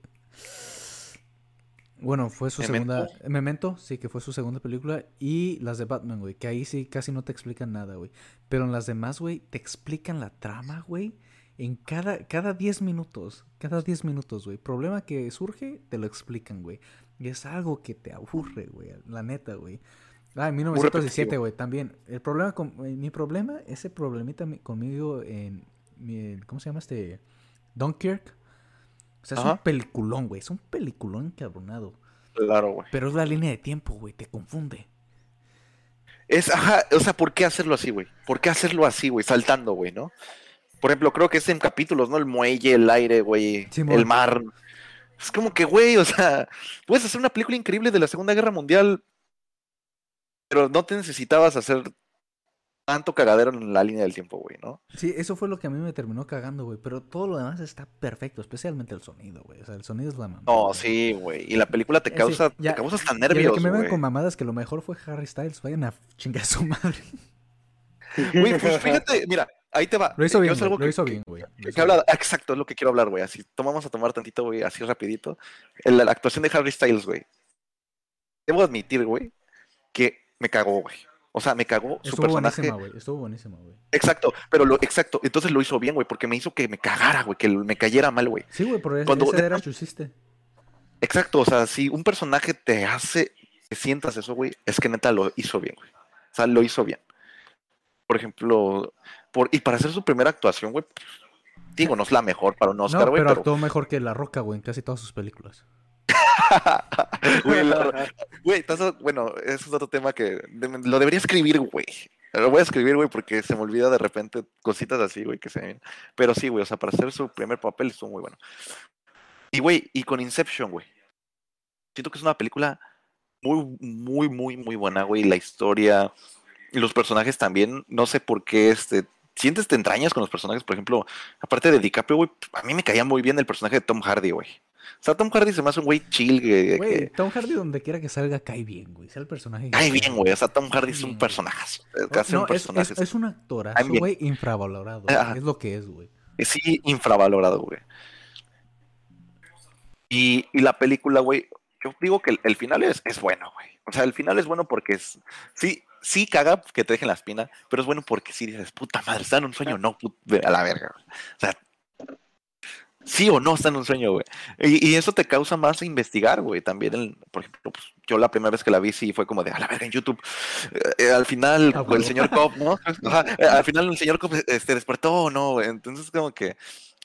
Bueno, fue su ¿Memento? segunda... Memento, sí, que fue su segunda película. Y las de Batman, güey, que ahí sí casi no te explican nada, güey. Pero en las demás, güey, te explican la trama, güey. En cada, cada 10 minutos, cada 10 minutos, güey. Problema que surge, te lo explican, güey. Y es algo que te aburre, güey. La neta, güey. Ah, en 1917, repetitivo. güey, también. El problema con... eh, Mi problema, ese problemita mi- conmigo en... mi- ¿Cómo se llama este? Dunkirk. O sea, es un peliculón, güey. Es un peliculón encabronado. Claro, güey. Pero es la línea de tiempo, güey. Te confunde. Es, ajá, o sea, ¿por qué hacerlo así, güey? ¿Por qué hacerlo así, güey? Saltando, güey, ¿no? Por ejemplo, creo que es en capítulos, ¿no? El muelle, el aire, güey, Simón. el mar. Es como que, güey, o sea, puedes hacer una película increíble de la Segunda Guerra Mundial, pero no te necesitabas hacer tanto cagadero en la línea del tiempo, güey, ¿no? Sí, eso fue lo que a mí me terminó cagando, güey. Pero todo lo demás está perfecto. Especialmente el sonido, güey. O sea, el sonido es la mamá. No, güey. sí, güey. Y la película te Eh, sí, causa, ya- te causa hasta lo nervios, que me ven güey. con mamadas que lo mejor fue Harry Styles. Vayan a chingar a su madre. Güey, pues fíjate, mira, ahí te va. Lo hizo Yo bien, güey, lo hizo bien, güey. bien. exacto, es lo que quiero hablar, güey. Así, tomamos a tomar tantito, güey, así rapidito. El- La, actuación de Harry Styles, güey. Debo admitir, güey, que me cagó, güey. O sea, me cagó su Estuvo personaje. buenísima, güey. Estuvo buenísima, güey. Exacto, pero lo exacto, entonces lo hizo bien, güey, porque me hizo que me cagara, güey, que me cayera mal, güey. Sí, güey, pero ese, Cuando- ese era su chiste. Exacto, o sea, si un personaje te hace que sientas eso, güey, es que neta lo hizo bien, güey. O sea, lo hizo bien. Por ejemplo, por, y para hacer su primera actuación, güey, digo, no es la mejor para un Oscar, no, güey, pero pero, actuó mejor que La Roca, güey, en casi todas sus películas. Güey, estás- bueno, eso es otro tema que lo debería escribir, güey. Lo voy a escribir, güey, porque se me olvida de repente cositas así, güey, que se ven. Pero sí, güey, o sea, para hacer su primer papel estuvo muy bueno. Y, güey, y con Inception, güey. Siento que es una película muy, muy, muy, muy buena, güey. La historia los personajes también. No sé por qué, este. Sientes te entrañas con los personajes, por ejemplo, aparte de DiCaprio, güey, a mí me caía muy bien el personaje de Tom Hardy, güey. O sea, Tom Hardy se me hace un güey chill, que, Güey, que Tom Hardy donde quiera que salga cae bien, güey. Sea el personaje. que cae bien, güey. O sea, Tom Hardy es un personaje. No, Hace un no, es, personaje. es- es un actorazo, Cae bien. güey, infravalorado. güey. Es lo que es, güey. Sí, infravalorado, güey. Y, y la película, güey, yo digo que el, el final es, es bueno, güey. O sea, el final es bueno porque es. Sí, sí caga que te dejen la espina, pero es bueno porque sí dices, puta madre, está en un sueño, no, a la verga. güey. O sea, sí o no está en un sueño, güey. Y, y eso te causa más investigar, güey. También, el- por ejemplo, pues, yo la primera vez que la vi, sí fue como de, a la verga, en YouTube. Eh, eh, al final, Ah, el señor Cobb, ¿no? Ajá, eh, al final el señor Cobb este, despertó o no, güey. Entonces, como que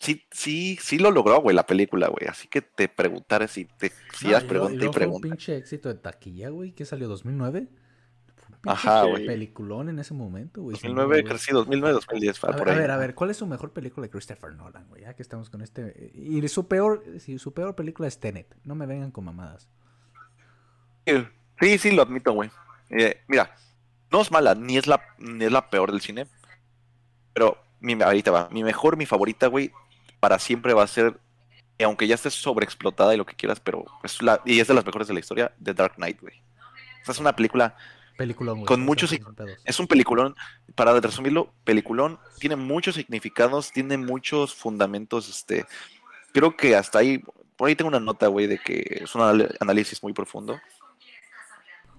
sí, sí, sí lo logró, güey, la película, güey. Así que te preguntaré si te si No, has y luego- pregunta y un pregunta. pinche éxito de taquilla, güey, que salió 2009. Ajá, güey. Peliculón en ese momento, güey. sin 2009, duda, creo güey. que sí, 2009, 2010, A ver, por a ahí. ver, a ver, ¿cuál es su mejor película de Christopher Nolan, güey? Ya que estamos con este. Y su peor, sí, su peor película es Tenet. No me vengan con mamadas. Sí, sí, lo admito, güey. Eh, mira, no es mala, ni es la, ni es la peor del cine. Pero mi, ahorita va. Mi mejor, mi favorita, güey, para siempre va a ser, aunque ya esté sobreexplotada y lo que quieras, pero es la, y es de las mejores de la historia, The Dark Knight, güey. Esta es una película, Peliculón, güey. Con muchos es un peliculón, para resumirlo, peliculón, tiene muchos significados, tiene muchos fundamentos, este, creo que hasta ahí, por ahí tengo una nota, güey, de que es un análisis muy profundo,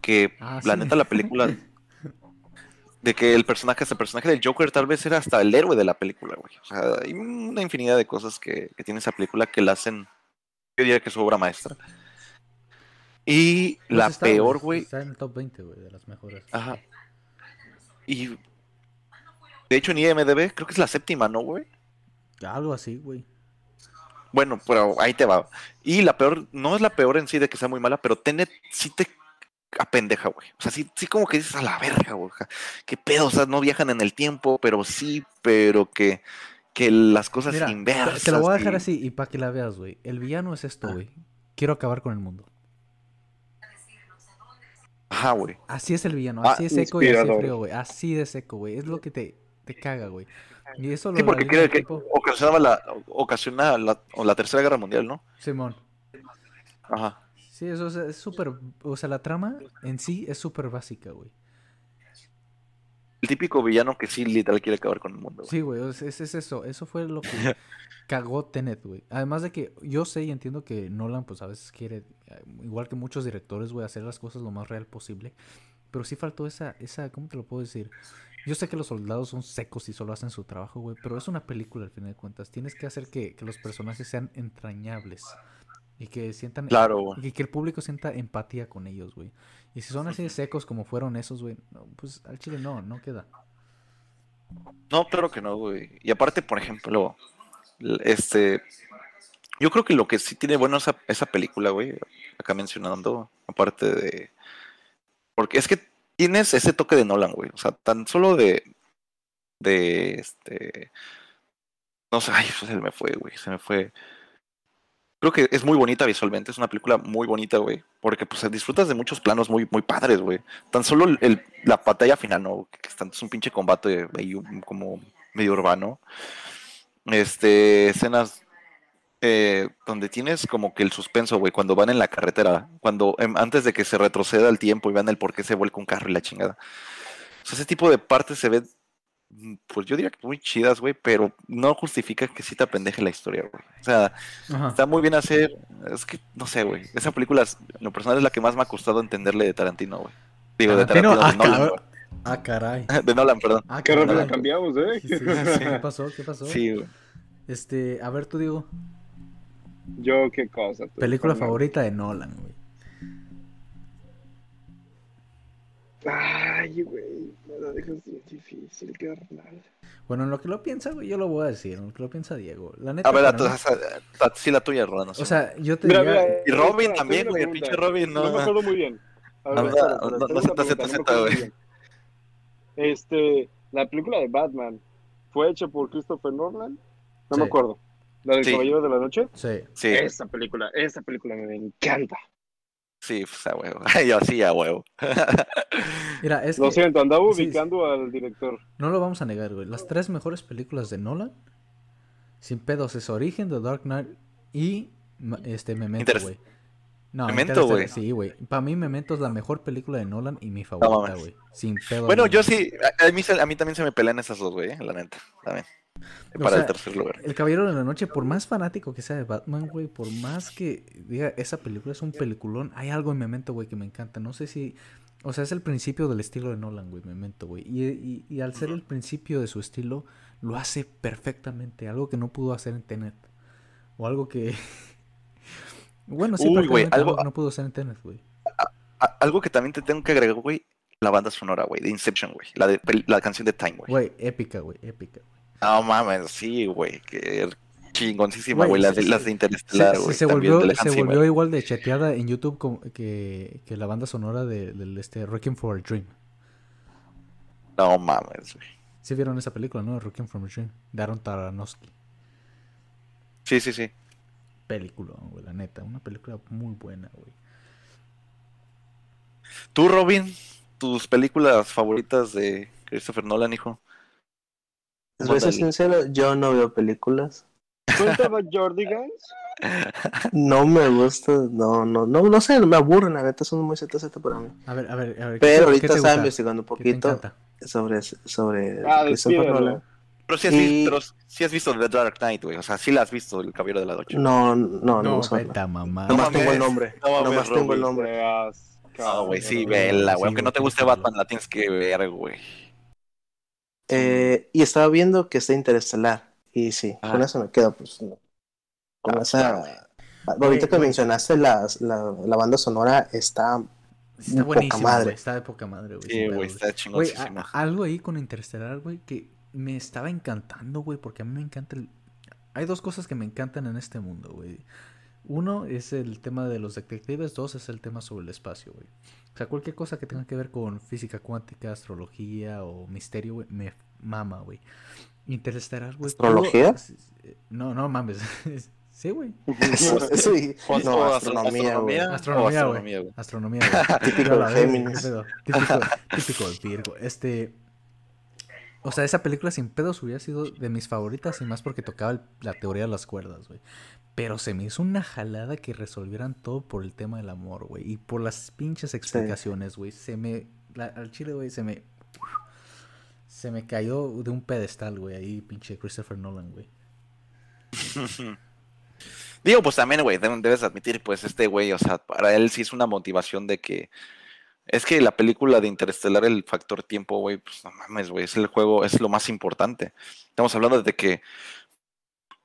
que Ah, la sí. neta la película de que el personaje, ese personaje del Joker tal vez era hasta el héroe de la película, güey. O sea, hay una infinidad de cosas que, que tiene esa película que la hacen, yo diría que es su obra maestra. Y Pues la está, peor, güey, Está en el top 20, güey, de las mejores. ajá. Y de hecho en IMDB creo que es la séptima, ¿no, güey? Algo así, güey. Bueno, pero ahí te va. Y la peor, no es la peor en sí de que sea muy mala, pero Tenet sí te apendeja, güey. O sea, sí, sí como que dices a la verga, güey. Qué pedo, o sea, no viajan en el tiempo, pero sí, pero que, que las cosas Mira, te- inversas. te lo voy a dejar y- así y para que la veas, güey. El villano es esto, güey. Quiero acabar con el mundo. Ajá, güey. Así es el villano, Ah, así es seco y así inspirador. frío, güey. Así de seco, güey. Es lo que te, te caga, güey. Y eso lo Sí, porque realiza cree que tipo- ocasionaba la, ocasiona la, o la tercera guerra mundial, ¿no? Simón. Ajá. Sí, eso es- es súper. O sea, la trama en sí es súper básica, güey. El típico villano que sí literal quiere acabar con el mundo. güey. Sí, güey, es, es- es eso. Eso fue lo que cagó Tenet, güey. Además de que yo sé y entiendo que Nolan, pues a veces quiere, eh, igual que muchos directores, güey, hacer las cosas lo más real posible. Pero sí faltó esa, esa, ¿cómo te lo puedo decir? Yo sé que los soldados son secos y solo hacen su trabajo, güey, pero es una película al final de cuentas. Tienes que hacer que, que los personajes sean entrañables y que sientan Claro, güey. y que el público sienta empatía con ellos, güey. Y si son así de secos como fueron esos, güey, no, pues al chile no, no queda. No, claro que no, güey. Y aparte, por ejemplo, este. Yo creo que lo que sí tiene bueno esa, esa película, güey, acá mencionando, aparte de. Porque es que tienes ese toque de Nolan, güey. O sea, tan solo de. De este. No sé, ay, se me fue, güey. Se me fue. Creo que es muy bonita visualmente, es una película muy bonita, güey. Porque pues disfrutas de muchos planos muy, muy padres, güey. Tan solo la batalla final, ¿no? Que es un pinche combate como medio urbano. Este, escenas eh, donde tienes como que el suspenso, güey, cuando van en la carretera, cuando em, antes de que se retroceda el tiempo y vean el por qué se vuelca un carro y la chingada. Ese tipo de partes se ve pues yo diría que muy chidas, güey, pero no justifica que sí te apendeje la historia, güey. O sea, Ajá. está muy bien hacer. Es que, no sé, güey. Esa película, en lo personal, es la que más me ha costado entenderle de Tarantino, güey. Digo, de Tarantino, Tarantino, de ah, Nolan, cabrón. Ah, caray. De Nolan, perdón. Ah, Qué rápido caray. cambiamos, ¿eh? Sí, sí, sí. ¿Qué pasó? ¿Qué pasó? Sí, güey. Este, a ver, tú digo, Yo, qué cosa. película favorita de Nolan, güey. Ay, güey, me la dejas bien difícil, carnal. Bueno, en lo que lo piensa, güey, yo lo voy a decir, en lo que lo piensa Diego. La neta, A ver, tu- la- sí, la tuya, Roland. o sea, yo te Mira, diría, mira, Y Robin también, güey, el pinche. Robin, no. No me acuerdo muy bien. A ver, no- no se te no güey. Este, la película de Batman fue hecha por Christopher Nolan. No Sí. me acuerdo. La del Sí. Caballero de la Noche. sí, Sí, Esa película, esa película me encanta. Sí, pues a huevo. Yo sí, a huevo. mira, es Lo que siento, andaba sí, ubicando al director. no lo vamos a negar, güey. Las tres mejores películas de Nolan, sin pedos, es Origen, The Dark Knight y este Memento, güey. No, Memento, güey. Sí, güey. Para mí Memento es la mejor película de Nolan y mi favorita, güey. Sin pedo. Bueno, yo sí, a, mí, se- a mí también se me pelean esas dos, güey, la neta, también. O Para sea, el tercer lugar. El Caballero de la Noche, por más fanático que sea de Batman, güey, por más que diga esa película es un peliculón, hay algo en Memento, güey, que me encanta. No sé si. O sea, es el principio del estilo de Nolan, güey, Memento, güey. Y, y- y al ser el principio de su estilo, lo hace perfectamente. Algo que no pudo hacer en Tenet. O algo que. bueno, sí, Uy, güey, algo- algo que no pudo hacer en Tenet, güey. A- algo que también te tengo que agregar, güey, la banda sonora, güey, de Inception, güey. La, de, la canción de Time, güey. Güey, épica, güey, épica. güey. No mames, sí, güey, que chingoncísima, Güey. Las, se- de- las se- de Se, Interestelar, se- güey. se también, volvió, de se volvió igual de chateada en YouTube como que, que la banda sonora de, este Requiem for a Dream. No mames, güey. ¿Sí vieron esa película, no? Requiem for a Dream. De Aaron Taranowski. Sí, sí, sí. Película, güey, la neta. Una película muy buena, güey. Tú, Robin, tus películas favoritas de Christopher Nolan, hijo. Les voy a ser sincero, yo no veo películas. ¿Cuéntame Jordi Guys? No me gusta, no, no, no, no sé, me aburren, la neta son muy ZZ para mí. A ver, a ver, a ver. ¿qué te- Pero qué ahorita estaba investigando un ¿Qué te poquito sobre, sobre Ah, Christopher. Nolan. Pero sí has, Y- visto, pero sí has visto The Dark Knight, güey. O sea, sí la has visto, El Caballero de la Noche. No, no, no, No, me gusta. vete a mamá. No Nomás mames, tengo el nombre. no mames, Nomás tengo el nombre. No, güey, sí, no, vela, sí, güey. Aunque no te guste. Batman, la tienes que ver, güey. Eh, y estaba viendo que está Interestelar. Y sí, Ah. con eso me quedo, pues. no. Con Ah, esa. Ahorita Güey, que güey. mencionaste las- la, la banda sonora, está. Está madre. güey. Está de poca madre, güey. Sí, güey, está Güey, chingoncísima. a- algo ahí con Interestelar, güey, que me estaba encantando, güey, porque a mí me encanta el... Hay dos cosas que me encantan en este mundo, güey. Uno es el tema de los detectives, dos es el tema sobre el espacio, güey. O sea, cualquier cosa que tenga que ver con física cuántica, astrología o misterio, güey, me mama, güey. Interestelar, güey. ¿Astrología? No, no mames. Sí, güey. sí, O- no, astronomía, güey. Astronomía, güey. Astronomía, güey. Típico de Géminis. Típico, típico de Virgo. Este. O sea, esa película sin pedos hubiera sido de mis favoritas y más porque tocaba el- la teoría de las cuerdas, güey. Pero se me hizo una jalada que resolvieran todo por el tema del amor, güey. Y por las pinches explicaciones, güey. Se me. la- al chile, güey, se me. Se me cayó de un pedestal, güey. Ahí, pinche Christopher Nolan, güey. Digo, pues también, güey, debes admitir, pues este güey, o sea, para él sí es una motivación de que. Es que la película de Interestelar, el factor tiempo, güey, pues no mames, güey, es el juego, es lo más importante. Estamos hablando de que.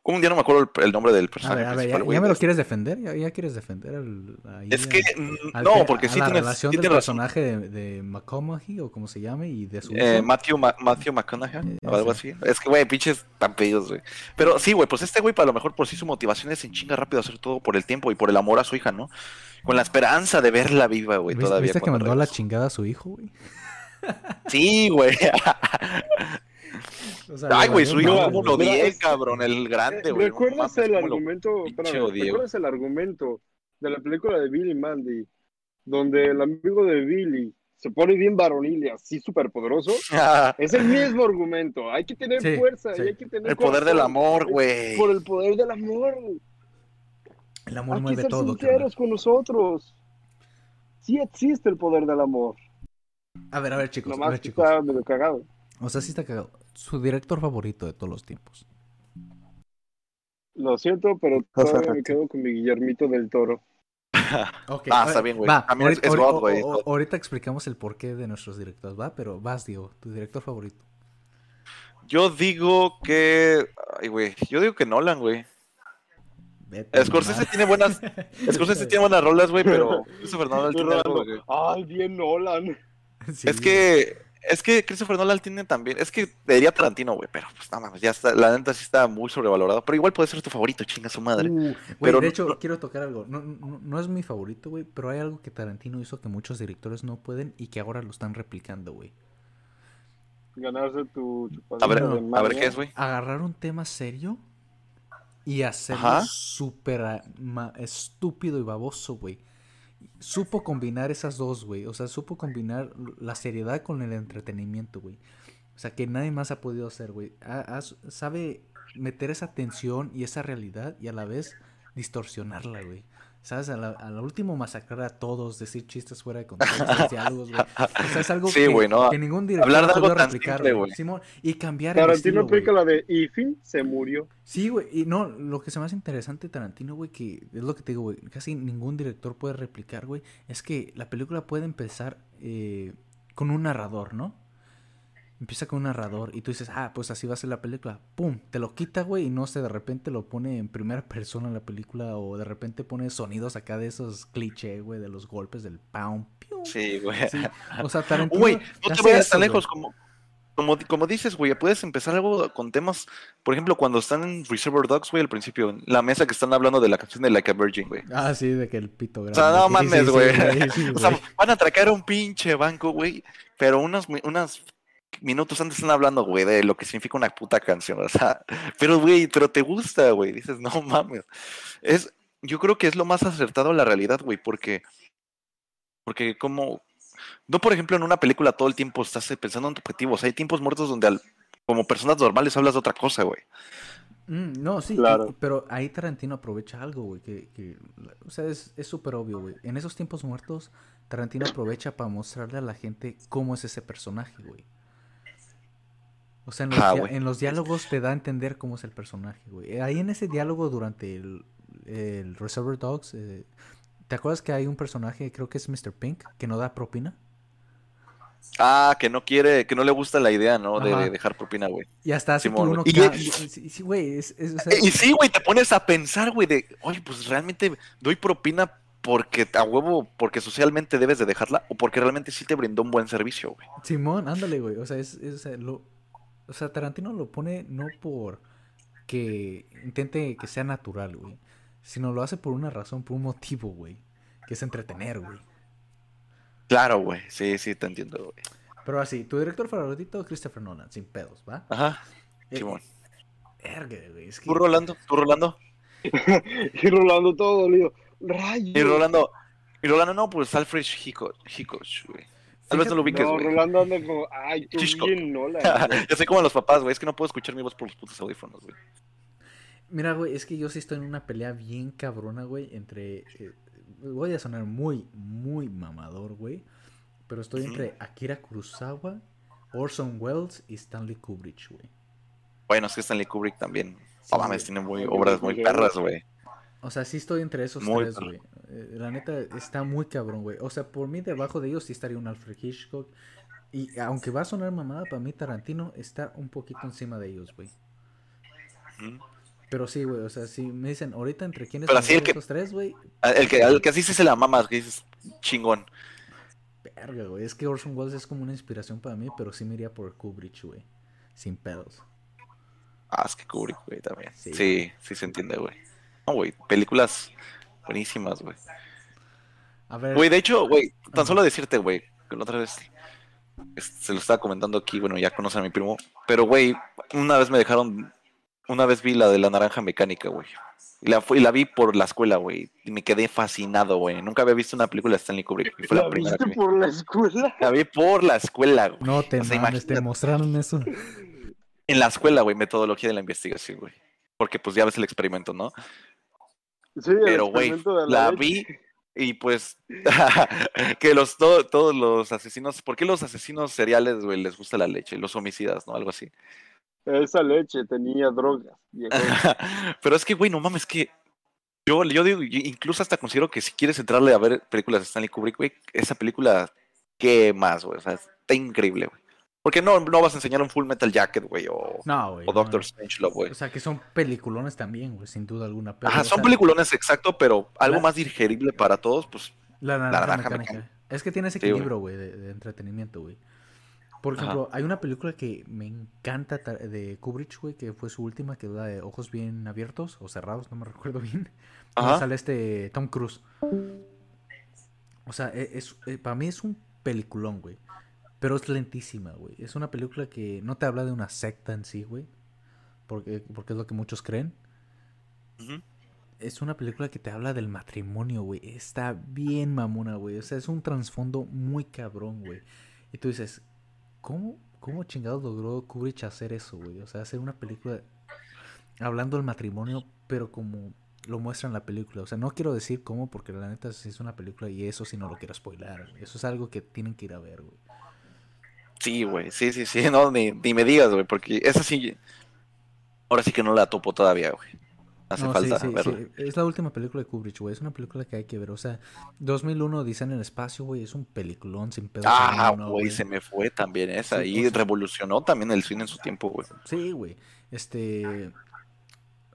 Un día no me acuerdo el, el nombre del A personaje ver, a ver, principal, ¿ya, me lo quieres defender? ¿Ya, ya quieres defender al, ahí Es que. mm, al no, porque a sí la tienes. relación sí del personaje de, de McConaughey o como se llame y de su Eh. Matthew, Ma- Matthew McConaughey Eh, o algo así. Es que, güey, pinches tan pedidos, güey. Pero sí, güey, pues este güey, para lo mejor por sí su motivación es en chinga rápido hacer todo por el tiempo y por el amor a su hija, ¿no? Con la esperanza de verla viva, güey, ¿Viste, todavía. viste que mandó a la chingada a su hijo, güey? Sí, güey. O sea, Ay, güey, su hijo como lo odié, es- cabrón, el grande, güey. no ¿Recuerdas el argumento? ¿Recuerdas el argumento de la película de Billy Mandy? Donde el amigo de Billy se pone bien varonil y así súper poderoso. Es el mismo argumento. Hay que tener Sí, fuerza sí. y hay que tener el poder del amor, güey. Por el poder del amor. El amor Hay que mueve ser todo, sinceros con nosotros. Sí existe el poder del amor. A ver, a ver, chicos, a Nomás ver, que chicos. está medio cagado. O sea, sí está cagado. Su director favorito de todos los tiempos. Lo siento, pero todavía me quedo con mi Guillermito del Toro. Ah, está bien, güey. También es- ahorita- es ahorita- God, güey. Ahorita explicamos el porqué de nuestros directores, ¿va? Pero vas, Diego, tu director favorito. Yo digo que. Ay, güey. Yo digo que Nolan, güey. Scorsese tiene buenas. Scorsese tiene buenas rolas, güey, pero Christopher Nolan Y tiene algo, Rolando, güey. Ay, bien Nolan. Sí, Es que. Es que Christopher Nolan tiene también. Es que diría Tarantino, güey, pero pues nada más, ya está. La neta sí está muy sobrevalorado. Pero igual puede ser tu favorito, chinga su madre. Uh, Pero de no- hecho, no- quiero tocar algo. No, no, no es mi favorito, güey, pero hay algo que Tarantino hizo que muchos directores no pueden y que ahora lo están replicando, güey. Ganarse tu A ver, de a ver qué es, güey. Agarrar un tema serio y hacerlo súper ah, estúpido y baboso, güey. Supo combinar esas dos, güey. O sea, supo combinar la seriedad con el entretenimiento, güey. O sea, que nadie más ha podido hacer, güey. Sabe meter esa tensión y esa realidad y a la vez distorsionarla, güey. ¿Sabes? A la, a la último masacrar a todos, decir chistes fuera de contexto, diálogos, güey. O sea, es algo Sí, que, güey, ¿no? que ningún director Hablar de algo tan replicar, simple, güey. y cambiar el Tarantino estilo, güey. aplica la de y fin, se murió. Sí, güey, y no, lo que se me hace interesante Tarantino, güey, que es lo que te digo, güey, casi ningún director puede replicar, güey, es que la película puede empezar eh, con un narrador, ¿no? Empieza con un narrador y tú dices, ah, pues así va a ser la película. ¡Pum! Te lo quita, güey, y no sé, de repente lo pone en primera persona en la película o de repente pone sonidos acá de esos cliché, güey, de los golpes del pound. Sí, güey. Sí, O sea, Tarantino. Güey, no te vayas tan lejos como, como, como dices, güey, puedes empezar algo con temas, por ejemplo, cuando están en Reservoir Dogs, güey, al principio, en la mesa que están hablando de la canción de Like a Virgin, güey. Ah, sí, de que el pito grande. O sea, no mames, güey. sí, O sea, van a atracar un pinche banco, güey, pero unos, mi- unos minutos antes están hablando, güey, de lo que significa una puta canción, o sea, pero, güey, pero te gusta, güey, dices, no mames. Es, yo creo que es lo más acertado a la realidad, güey, porque, porque como, no, por ejemplo, en una película todo el tiempo estás eh, pensando en tu objetivo, o sea, hay tiempos muertos donde al- como personas normales hablas de otra cosa, güey. Mm, no, sí, Claro. y- pero ahí Tarantino aprovecha algo, güey, que, que, o sea, es es súper obvio, güey. En esos tiempos muertos, Tarantino aprovecha para mostrarle a la gente cómo es ese personaje, güey. O sea, en los, Ah, en los diálogos te da a entender cómo es el personaje, güey. Ahí en ese diálogo durante el, el Reservoir Dogs, eh, ¿te acuerdas que hay un personaje, creo que es Mr. Pink, que no da propina? Ah, que no quiere, que no le gusta la idea, ¿no? De, dejar propina, güey. Y hasta hace Simón, uno... Y- sí, sí, güey, es, es- o sea, Y sí, güey, te pones a pensar, güey, de, oye, pues realmente doy propina porque a huevo, porque socialmente debes de dejarla o porque realmente sí te brindó un buen servicio, güey. Simón, ándale, güey. O sea, es, es, o sea, lo, o sea, Tarantino lo pone no por que intente que sea natural, güey. Sino lo hace por una razón, por un motivo, güey. Que es entretener, güey. Claro, güey, sí, sí, te entiendo, güey. Pero así, tu director favorito, Christopher Nolan, sin pedos, ¿va? Ajá, Eh, Simón. Verga, güey. Es que... ¿Tú, Rolando? ¿Tú, Rolando? Y Rolando todo dolido. Rayo. Y Rolando, y Rolando, no, pues Alfred Hitchcock, Hitchcock, güey. Tal vez no lo ubiques, No, güey. Rolando anda como, ay, tú bien güey. Yo soy como los papás, güey, es que no puedo escuchar mi voz por los putos audífonos, güey. Mira, güey, es que yo sí estoy en una pelea bien cabrona, güey, entre... eh, voy a sonar muy, muy mamador, güey. Pero estoy entre Akira Kurosawa, Orson Welles y Stanley Kubrick, güey. Bueno, es que Stanley Kubrick también, Sí, no mames, güey. tiene muy, obras muy perras, güey. O sea, sí estoy entre esos Muy tres, güey. Eh, la neta está muy cabrón, güey. O sea, por mí debajo de ellos sí estaría un Alfred Hitchcock. Y aunque va a sonar mamada, para mí Tarantino está un poquito encima de ellos, güey. Pero sí, güey, o sea, si me dicen ahorita entre quiénes Pero son estos tres, güey. Ah, El que, el que así sí se la mamas, que dices, chingón. Verga, güey. Es que Orson Welles es como una inspiración para mí, pero sí me iría por Kubrick, güey. Sin pedos. Ah, es que Kubrick, güey, también. Sí. Sí, sí, se entiende, güey. No, güey, películas buenísimas, güey. A ver. Güey, de hecho, güey, tan solo decirte, güey, que la otra vez se lo estaba comentando aquí, bueno, ya conocen a mi primo, pero, güey, una vez me dejaron, una vez vi la de la naranja mecánica, güey. Y la, fui- y la vi por la escuela, güey, y me quedé fascinado, güey. Nunca había visto una película de Stanley Kubrick, y fue la, ¿La primera viste que vi. por la escuela? La vi por la escuela, güey. no te o sea, mames, te mostraron eso. En la escuela, güey, metodología de la investigación, güey. Porque pues ya ves el experimento, ¿no? Sí, Pero, güey, la vi, Y pues, que los to- todos los asesinos, ¿por qué los asesinos seriales, güey, les gusta la leche? Los homicidas, ¿no? Algo así. Esa leche tenía drogas. Pero es que, güey, no mames, que yo, yo digo, yo incluso hasta considero que si quieres entrarle a ver películas de Stanley Kubrick, güey, esa película, ¿qué más, güey? O sea, está increíble, güey. Porque no, no vas a enseñar un Full Metal Jacket, güey, o, No, güey. o Doctor no. Strangelove, güey. O sea, que son peliculones también, güey, sin duda alguna. Pero, Ajá, son sea, peliculones, exacto, pero algo La- más digerible para todos, pues, La naranja, naranja mecánica. mecánica. Es que tiene ese güey. equilibrio, güey, de, de entretenimiento, güey. Por Ajá. ejemplo, hay una película que me encanta ta- de Kubrick, güey, que fue su última, que da de ojos bien abiertos o cerrados, no me recuerdo bien. Ajá. sale este Tom Cruise. O sea, e- es, eh, para mí es un peliculón, güey. Pero es lentísima, güey. Es una película que no te habla de una secta en sí, güey. Porque, porque es lo que muchos creen. Es una película que te habla del matrimonio, güey. Está bien mamona, güey. O sea, es un trasfondo muy cabrón, güey. Y tú dices, ¿cómo, cómo chingados logró Kubrick hacer eso, güey? O sea, hacer una película hablando del matrimonio, pero como lo muestra en la película. O sea, no quiero decir cómo, porque la neta sí es una película y eso sí no lo quiero spoiler. güey. Eso es algo que tienen que ir a ver, güey. Sí, güey, sí, sí, sí, no, ni, ni me digas, güey, porque esa sí, ahora sí que no la topo todavía, güey. Hace No, falta sí, verla. sí. Es la última película de Kubrick, güey. Es una película que hay que ver. O sea, 2001, Dice en el espacio, güey. Es un peliculón sin pedo. Ah, güey, se me fue también esa. Y o sea- revolucionó también el cine en su tiempo, güey. Sí, güey. Este.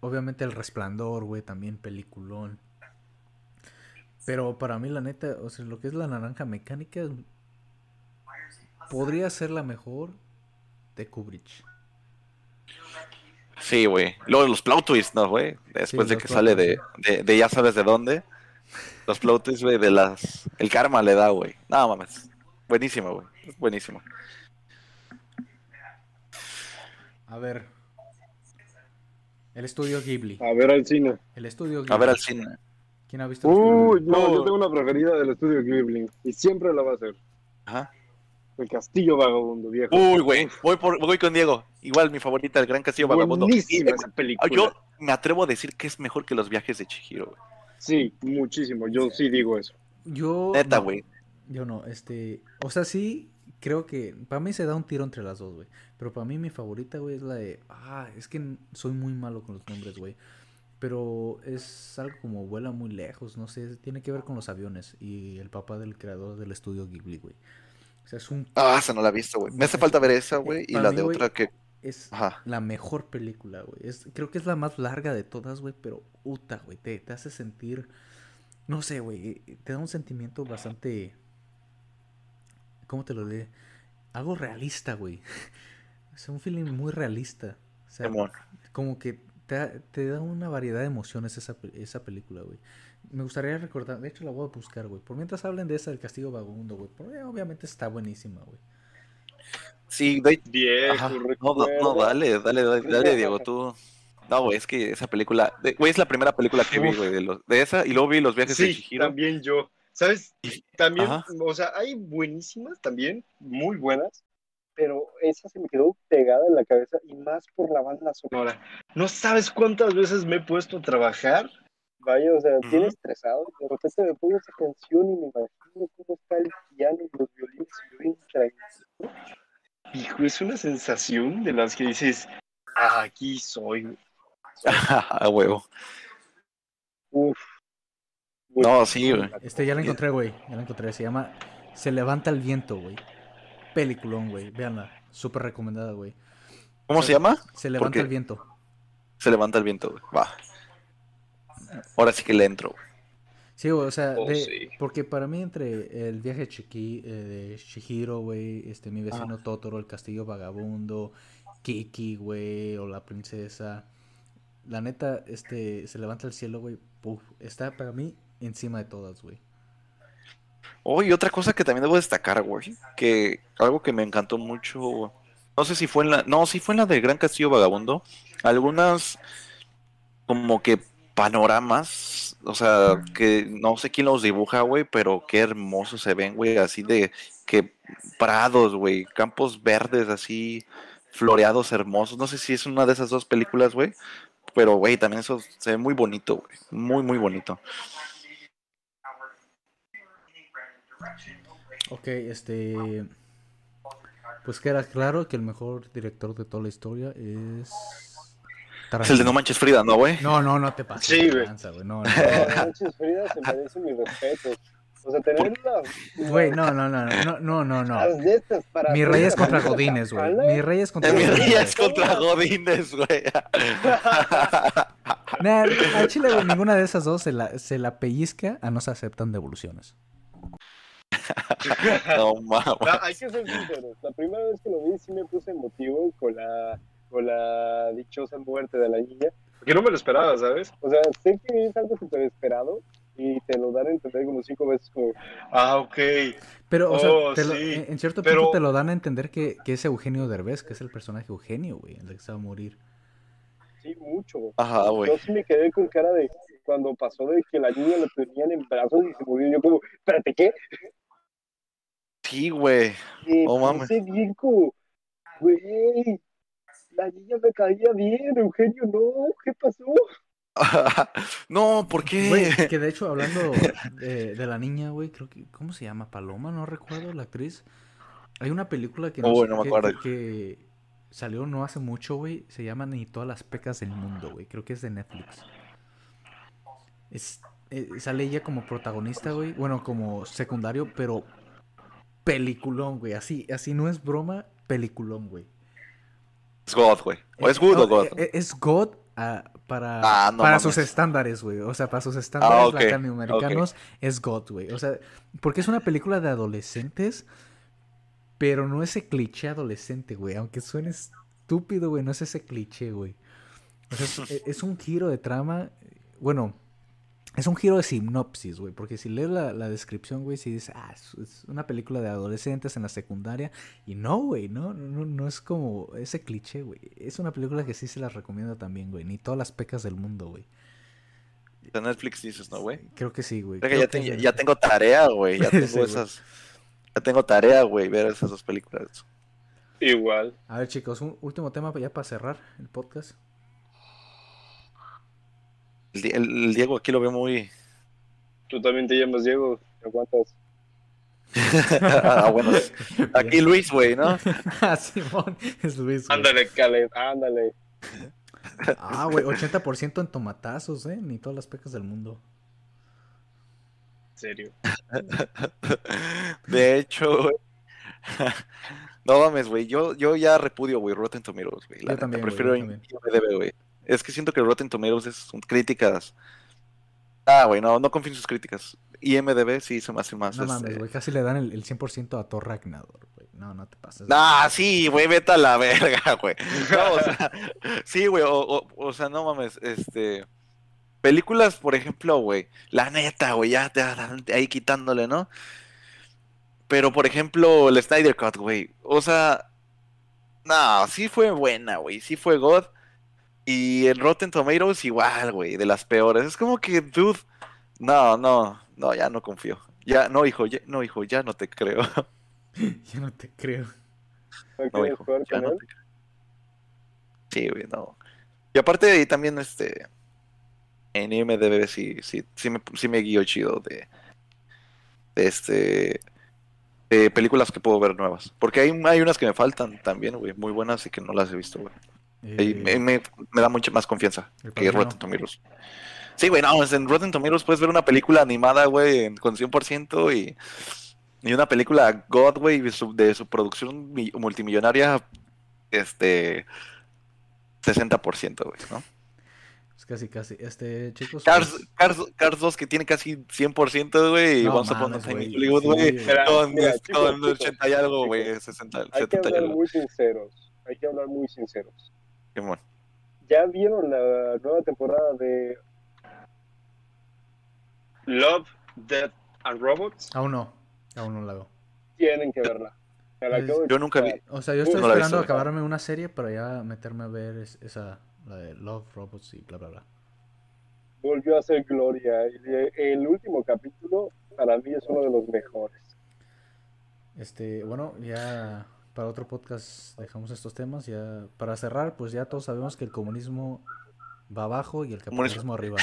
Obviamente El Resplandor, güey, también peliculón. Pero para mí, la neta, o sea, lo que es la naranja mecánica podría ser la mejor de Kubrick. Sí, güey. Luego los plot twists, ¿no, güey? Después Sí, de que sale de, de, de ya sabes de dónde. Los plot twists, güey, de las... El karma le da, güey. No, mames. Buenísimo, güey. Buenísimo. A ver. El estudio Ghibli. A ver al cine. El estudio Ghibli. A ver al cine. ¿Quién ha visto el estudio Uy, Ghibli? no, No. yo tengo una preferida del estudio Ghibli. Y siempre la va a hacer. Ajá. El Castillo Vagabundo, viejo. Uy, güey. Voy, por, voy con Diego. Igual mi favorita, El Gran Castillo Vagabundo. Buenísima esa película. Yo me atrevo a decir que es mejor que los viajes de Chihiro, güey. Sí, muchísimo. Yo sí digo eso. Yo. Neta, no, güey. Yo no, este. O sea, sí, creo que. Para mí se da un tiro entre las dos, güey. Pero para mí mi favorita, güey, es la de. Ah, es que soy muy malo con los nombres, güey. Pero es algo como vuela muy lejos, no sé. Tiene que ver con los aviones. Y el papá del creador del estudio Ghibli, güey. O sea, es un. Ah, esa no la he visto, güey. Me hace falta ver esa, güey. Y la mí, de otra que. Es Ajá. la mejor película, güey. Creo que es la más larga de todas, güey. Pero, puta, güey. Te, te hace sentir. No sé, güey. Te da un sentimiento bastante. ¿Cómo te lo diré? Algo realista, güey. Es un feeling muy realista. O sea, como que te, da- te da una variedad de emociones esa, esa película, güey. Me gustaría recordar, de hecho la voy a buscar, güey. Por mientras hablen de esa del Castigo Vagabundo, güey. Porque obviamente está buenísima, güey. Sí, de... Viejo, Ajá. No, no, dale, dale, dale, dale, Diego, tú. No, güey, es que esa película, de- güey, es la primera película que vi, güey, de, los, de esa, y luego vi Los viajes de Sí, Chihiro. también yo. ¿Sabes? También, Ajá. o sea, hay buenísimas también, muy buenas, pero esa se me quedó pegada en la cabeza y más por la banda sonora. No sabes cuántas veces me he puesto a trabajar. Vaya, o sea, bien Ujú. estresado. De repente me pongo esa canción y me imagino cómo está el piano y los violines y bien tranquilo. Hijo, es una sensación de las que dices, "Ah, aquí soy. A huevo. Uf. No, sí, güey. Este ya la encontré, güey. Ya la encontré. Se llama Se levanta el viento, güey. Peliculón, güey. Véanla. Súper recomendada, güey. ¿Cómo se llama? Se levanta el viento. Se levanta el viento, güey. Va. Ahora sí que le entro, güey. Sí, güey, o sea, Oh, de- sí. porque para mí entre el viaje de, Chiki, eh, de Shihiro, güey, este, mi vecino Totoro, el castillo vagabundo, Kiki, güey, o la princesa, la neta, este, se levanta el cielo, güey, puf, está para mí encima de todas, güey. Oh, y otra cosa que también debo destacar, güey, que algo que me encantó mucho, no sé si fue en la, no, sí fue en la del Gran Castillo Vagabundo, algunas como que panoramas, o sea, que no sé quién los dibuja, güey, pero qué hermosos se ven, güey, así de que prados, güey, campos verdes así floreados hermosos, no sé si es una de esas dos películas, güey, pero güey, también eso se ve muy bonito, güey, muy muy bonito. Ok, este. Pues queda claro que el mejor director de toda la historia es. Es el de No Manches Frida, ¿no, güey? No, no, no te pases. Sí, güey. No, No, no. Manches Frida se merece mi respeto. O sea, tener una. Güey, no, no, no, no, no, no, no. Las de estas para Mi rey es contra Godines, güey. Mi rey es contra Mi Godínez, rey es contra Godines, güey. Nah, al chile, güey, ninguna de esas dos se la, se la pellizca a no se aceptan devoluciones. No mames. No, hay que ser sinceros. La primera vez que lo vi sí me puse emotivo con la, con la dichosa muerte de la niña. Porque no me lo esperaba, ¿sabes? O sea, sé que es algo súper esperado y te lo dan a entender como cinco veces como, ah, ok. Pero, o sea, Oh, te lo- sí, en en cierto pero- punto te lo dan a entender que, que es Eugenio Derbez, que es el personaje Eugenio, güey, el que se va a morir. Sí, mucho. Ajá, güey. Yo sí me quedé con cara de cuando pasó de que la niña la tenían en brazos y se murió. Yo como, espérate, ¿qué? Sí, güey. Oh, mames. pensé bien como, güey, la niña me caía bien, Eugenio, no, ¿qué pasó? No, ¿por qué? Güey, que de hecho, hablando de, de la niña, güey, creo que, ¿cómo se llama? Paloma, no recuerdo, la actriz. Hay una película que, Oh, sé- no me que- acuerdo. que- que salió no hace mucho, güey, se llama Ni todas las pecas del mundo, güey, creo que es de Netflix. Es, eh, sale ella como protagonista, güey, bueno, como secundario, pero peliculón, güey, así, así no es broma, peliculón, güey. Es God, güey. ¿O es good o God? eh, Es God ah, para, Ah, no para sus estándares, güey. O sea, para sus estándares ok, latinoamericanos es God, güey. O sea, porque es una película de adolescentes, pero no ese cliché adolescente, güey. Aunque suene estúpido, güey, no es ese cliché, güey. O sea, es, es un giro de trama. Bueno, es un giro de sinopsis, güey. Porque si lees la, la descripción, güey, si dices, ah, es, es una película de adolescentes en la secundaria. Y no, güey, no, no, no es como ese cliché, güey. Es una película que sí se las recomiendo también, güey. Ni todas las pecas del mundo, güey. De Netflix dices, ¿no, güey? Creo que sí, güey. Creo que Creo ya, que te- es de- ya tengo tarea, güey. Ya tengo Sí, esas. Ya tengo tarea, güey, ver esas dos películas. Igual. A ver, chicos, un último tema ya para cerrar el podcast. El, Di- el- el Diego aquí lo veo muy. Tú también te llamas Diego, ¿te aguantas? ah, bueno. Aquí Luis, güey, ¿no? ah, Simón, es Luis. güey. Ándale, Caleb, ándale. Ah, güey, 80% en tomatazos, ¿eh? Ni todas las pecas del mundo. En serio. De hecho, güey. No mames, güey. Yo, yo ya repudio, güey, Rotten Tomatoes, güey. Yo neta, también, prefiero yo también. IMDb, güey. Es que siento que Rotten Tomatoes es, son críticas. Ah, güey, no, no confío en sus críticas. IMDb sí se me hace más. No este... mames, güey, casi le dan el, el 100% a Thor Ragnarok, güey. No, no te pases. Nah, sí, güey, vete a la verga, güey. No, o sea, sí, güey, o, o, o sea, no mames, este... Películas, por ejemplo, güey, la neta, güey, ya te ahí quitándole, ¿no? Pero, por ejemplo, el Snyder Cut, güey, o sea, no, sí fue buena, güey, sí fue God. Y el Rotten Tomatoes igual, güey, de las peores. Es como que, dude, no, no, no, ya no confío. Ya, no, hijo, ya, no, hijo, ya no te creo. Ya no te creo. ¿No hijo, ya no te creo. Sí, güey, no. Y aparte ahí también, este, en IMDB sí, sí, sí me, sí me guío chido de, de este, de películas que puedo ver nuevas. Porque hay, hay unas que me faltan también, güey, muy buenas y que no las he visto, güey. Y me, Eh, me- me da mucha más confianza que. Rotten Tomatoes. Sí, güey, no, en Rotten Tomatoes puedes ver una película animada, güey, en- con 100% y, y una película God, güey, de su, de su producción mi- multimillonaria, este, 60%, güey, ¿no? Es casi, casi. Este, chicos. Cars, pues, Cars, Cars 2 que tiene casi 100%, güey, y Upon a in güey, Hollywood, güey, con, mira, con chicos, chicos, 80 y algo, güey, chicos. 60, Hay que 70 y hablar algo. muy sinceros. Hay que hablar muy sinceros. Simón. ¿Ya vieron la nueva temporada de Love, Death and Robots? Aún no. Aún no la veo. Tienen que verla. Es- de Yo nunca vi. O sea, yo estoy No esperando visto, acabarme una serie para ya meterme a ver es- esa, la de Love, Robots y bla, bla, bla. Volvió a ser Gloria. Y de- El último capítulo para mí es uno de los mejores. Este, bueno, ya para otro podcast dejamos estos temas. Ya para cerrar, pues ya todos sabemos que el comunismo va abajo y el Comunismo. capitalismo arriba.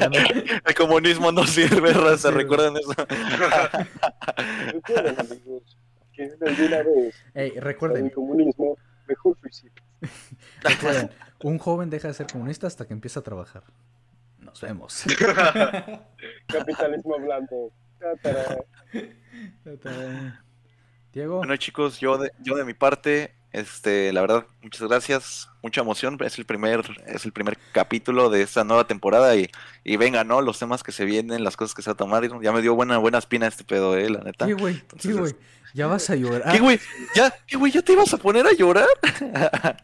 ¿no? No. El comunismo no sirve, raza, sirve. ¿recuerdan eso? Recuerden, Ey, el recuerden, comunismo, mejor suicidio. recuerden, un joven deja de ser comunista hasta que empieza a trabajar. Nos vemos. Capitalismo hablando. Diego, Bueno, chicos, yo de, yo de mi parte, este, la verdad, muchas gracias, mucha emoción. Es el primer, es el primer capítulo de esta nueva temporada y, y venga, ¿no? Los temas que se vienen, las cosas que se va a tomar. Ya me dio buena, buena espina este pedo, eh, la neta. ¿qué güey? ¿Qué Entonces, güey? Ya vas a llorar. ¿Qué, güey? ¿Ya, qué, güey? ¿Ya te ibas a poner a llorar?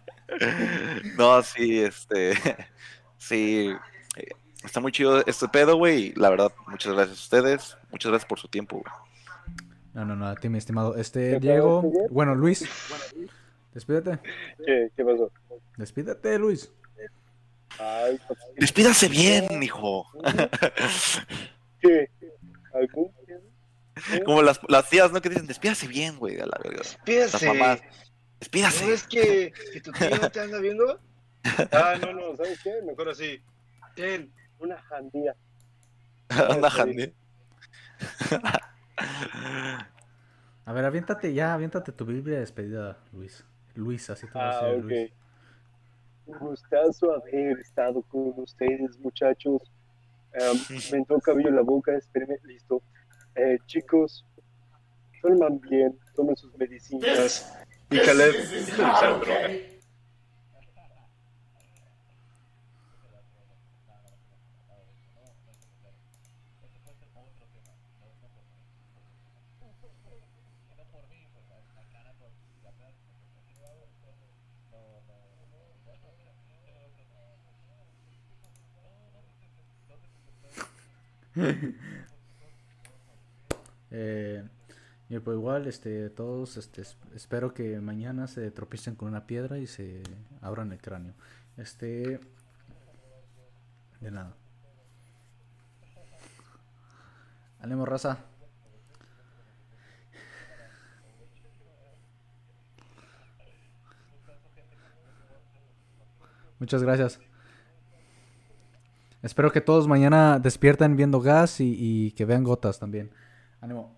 no, sí, este, sí, eh, está muy chido este pedo, güey. La verdad, muchas gracias a ustedes. Muchas gracias por su tiempo, güey. No, no, no, a ti, mi estimado. Este, ¿Qué Diego. Miguel? Bueno, Luis. Despídete. ¿Qué, ¿Qué pasó? Despídete, Luis. Ay, Despídase bien, hijo. ¿Qué? ¿Algún? Como las, las tías, ¿no? Que dicen, despídase bien, güey, a la verga. Las Despídase. mamás. ¿No Despídase. ves que, que tu tío no te anda viendo? Ah, no, no, ¿sabes qué? Mejor así. Ten. Una jandía. Anda, Handy. A ver, aviéntate ya, aviéntate tu Biblia de despedida, Luis. Luis, así te voy a Ah, decir, ok. Luis. Un gustazo haber estado con ustedes, muchachos. Em, me entró cabello en la boca, espérenme, listo. Eh, chicos, duerman bien, tomen sus medicinas. Y Caleb, Eh, y pues igual, este, todos, este, es- espero que mañana se tropiecen con una piedra y se abran el cráneo. Este, de nada. Ánimo, raza. Muchas gracias. Espero que todos mañana despierten viendo gas y, y que vean gotas también. Ánimo.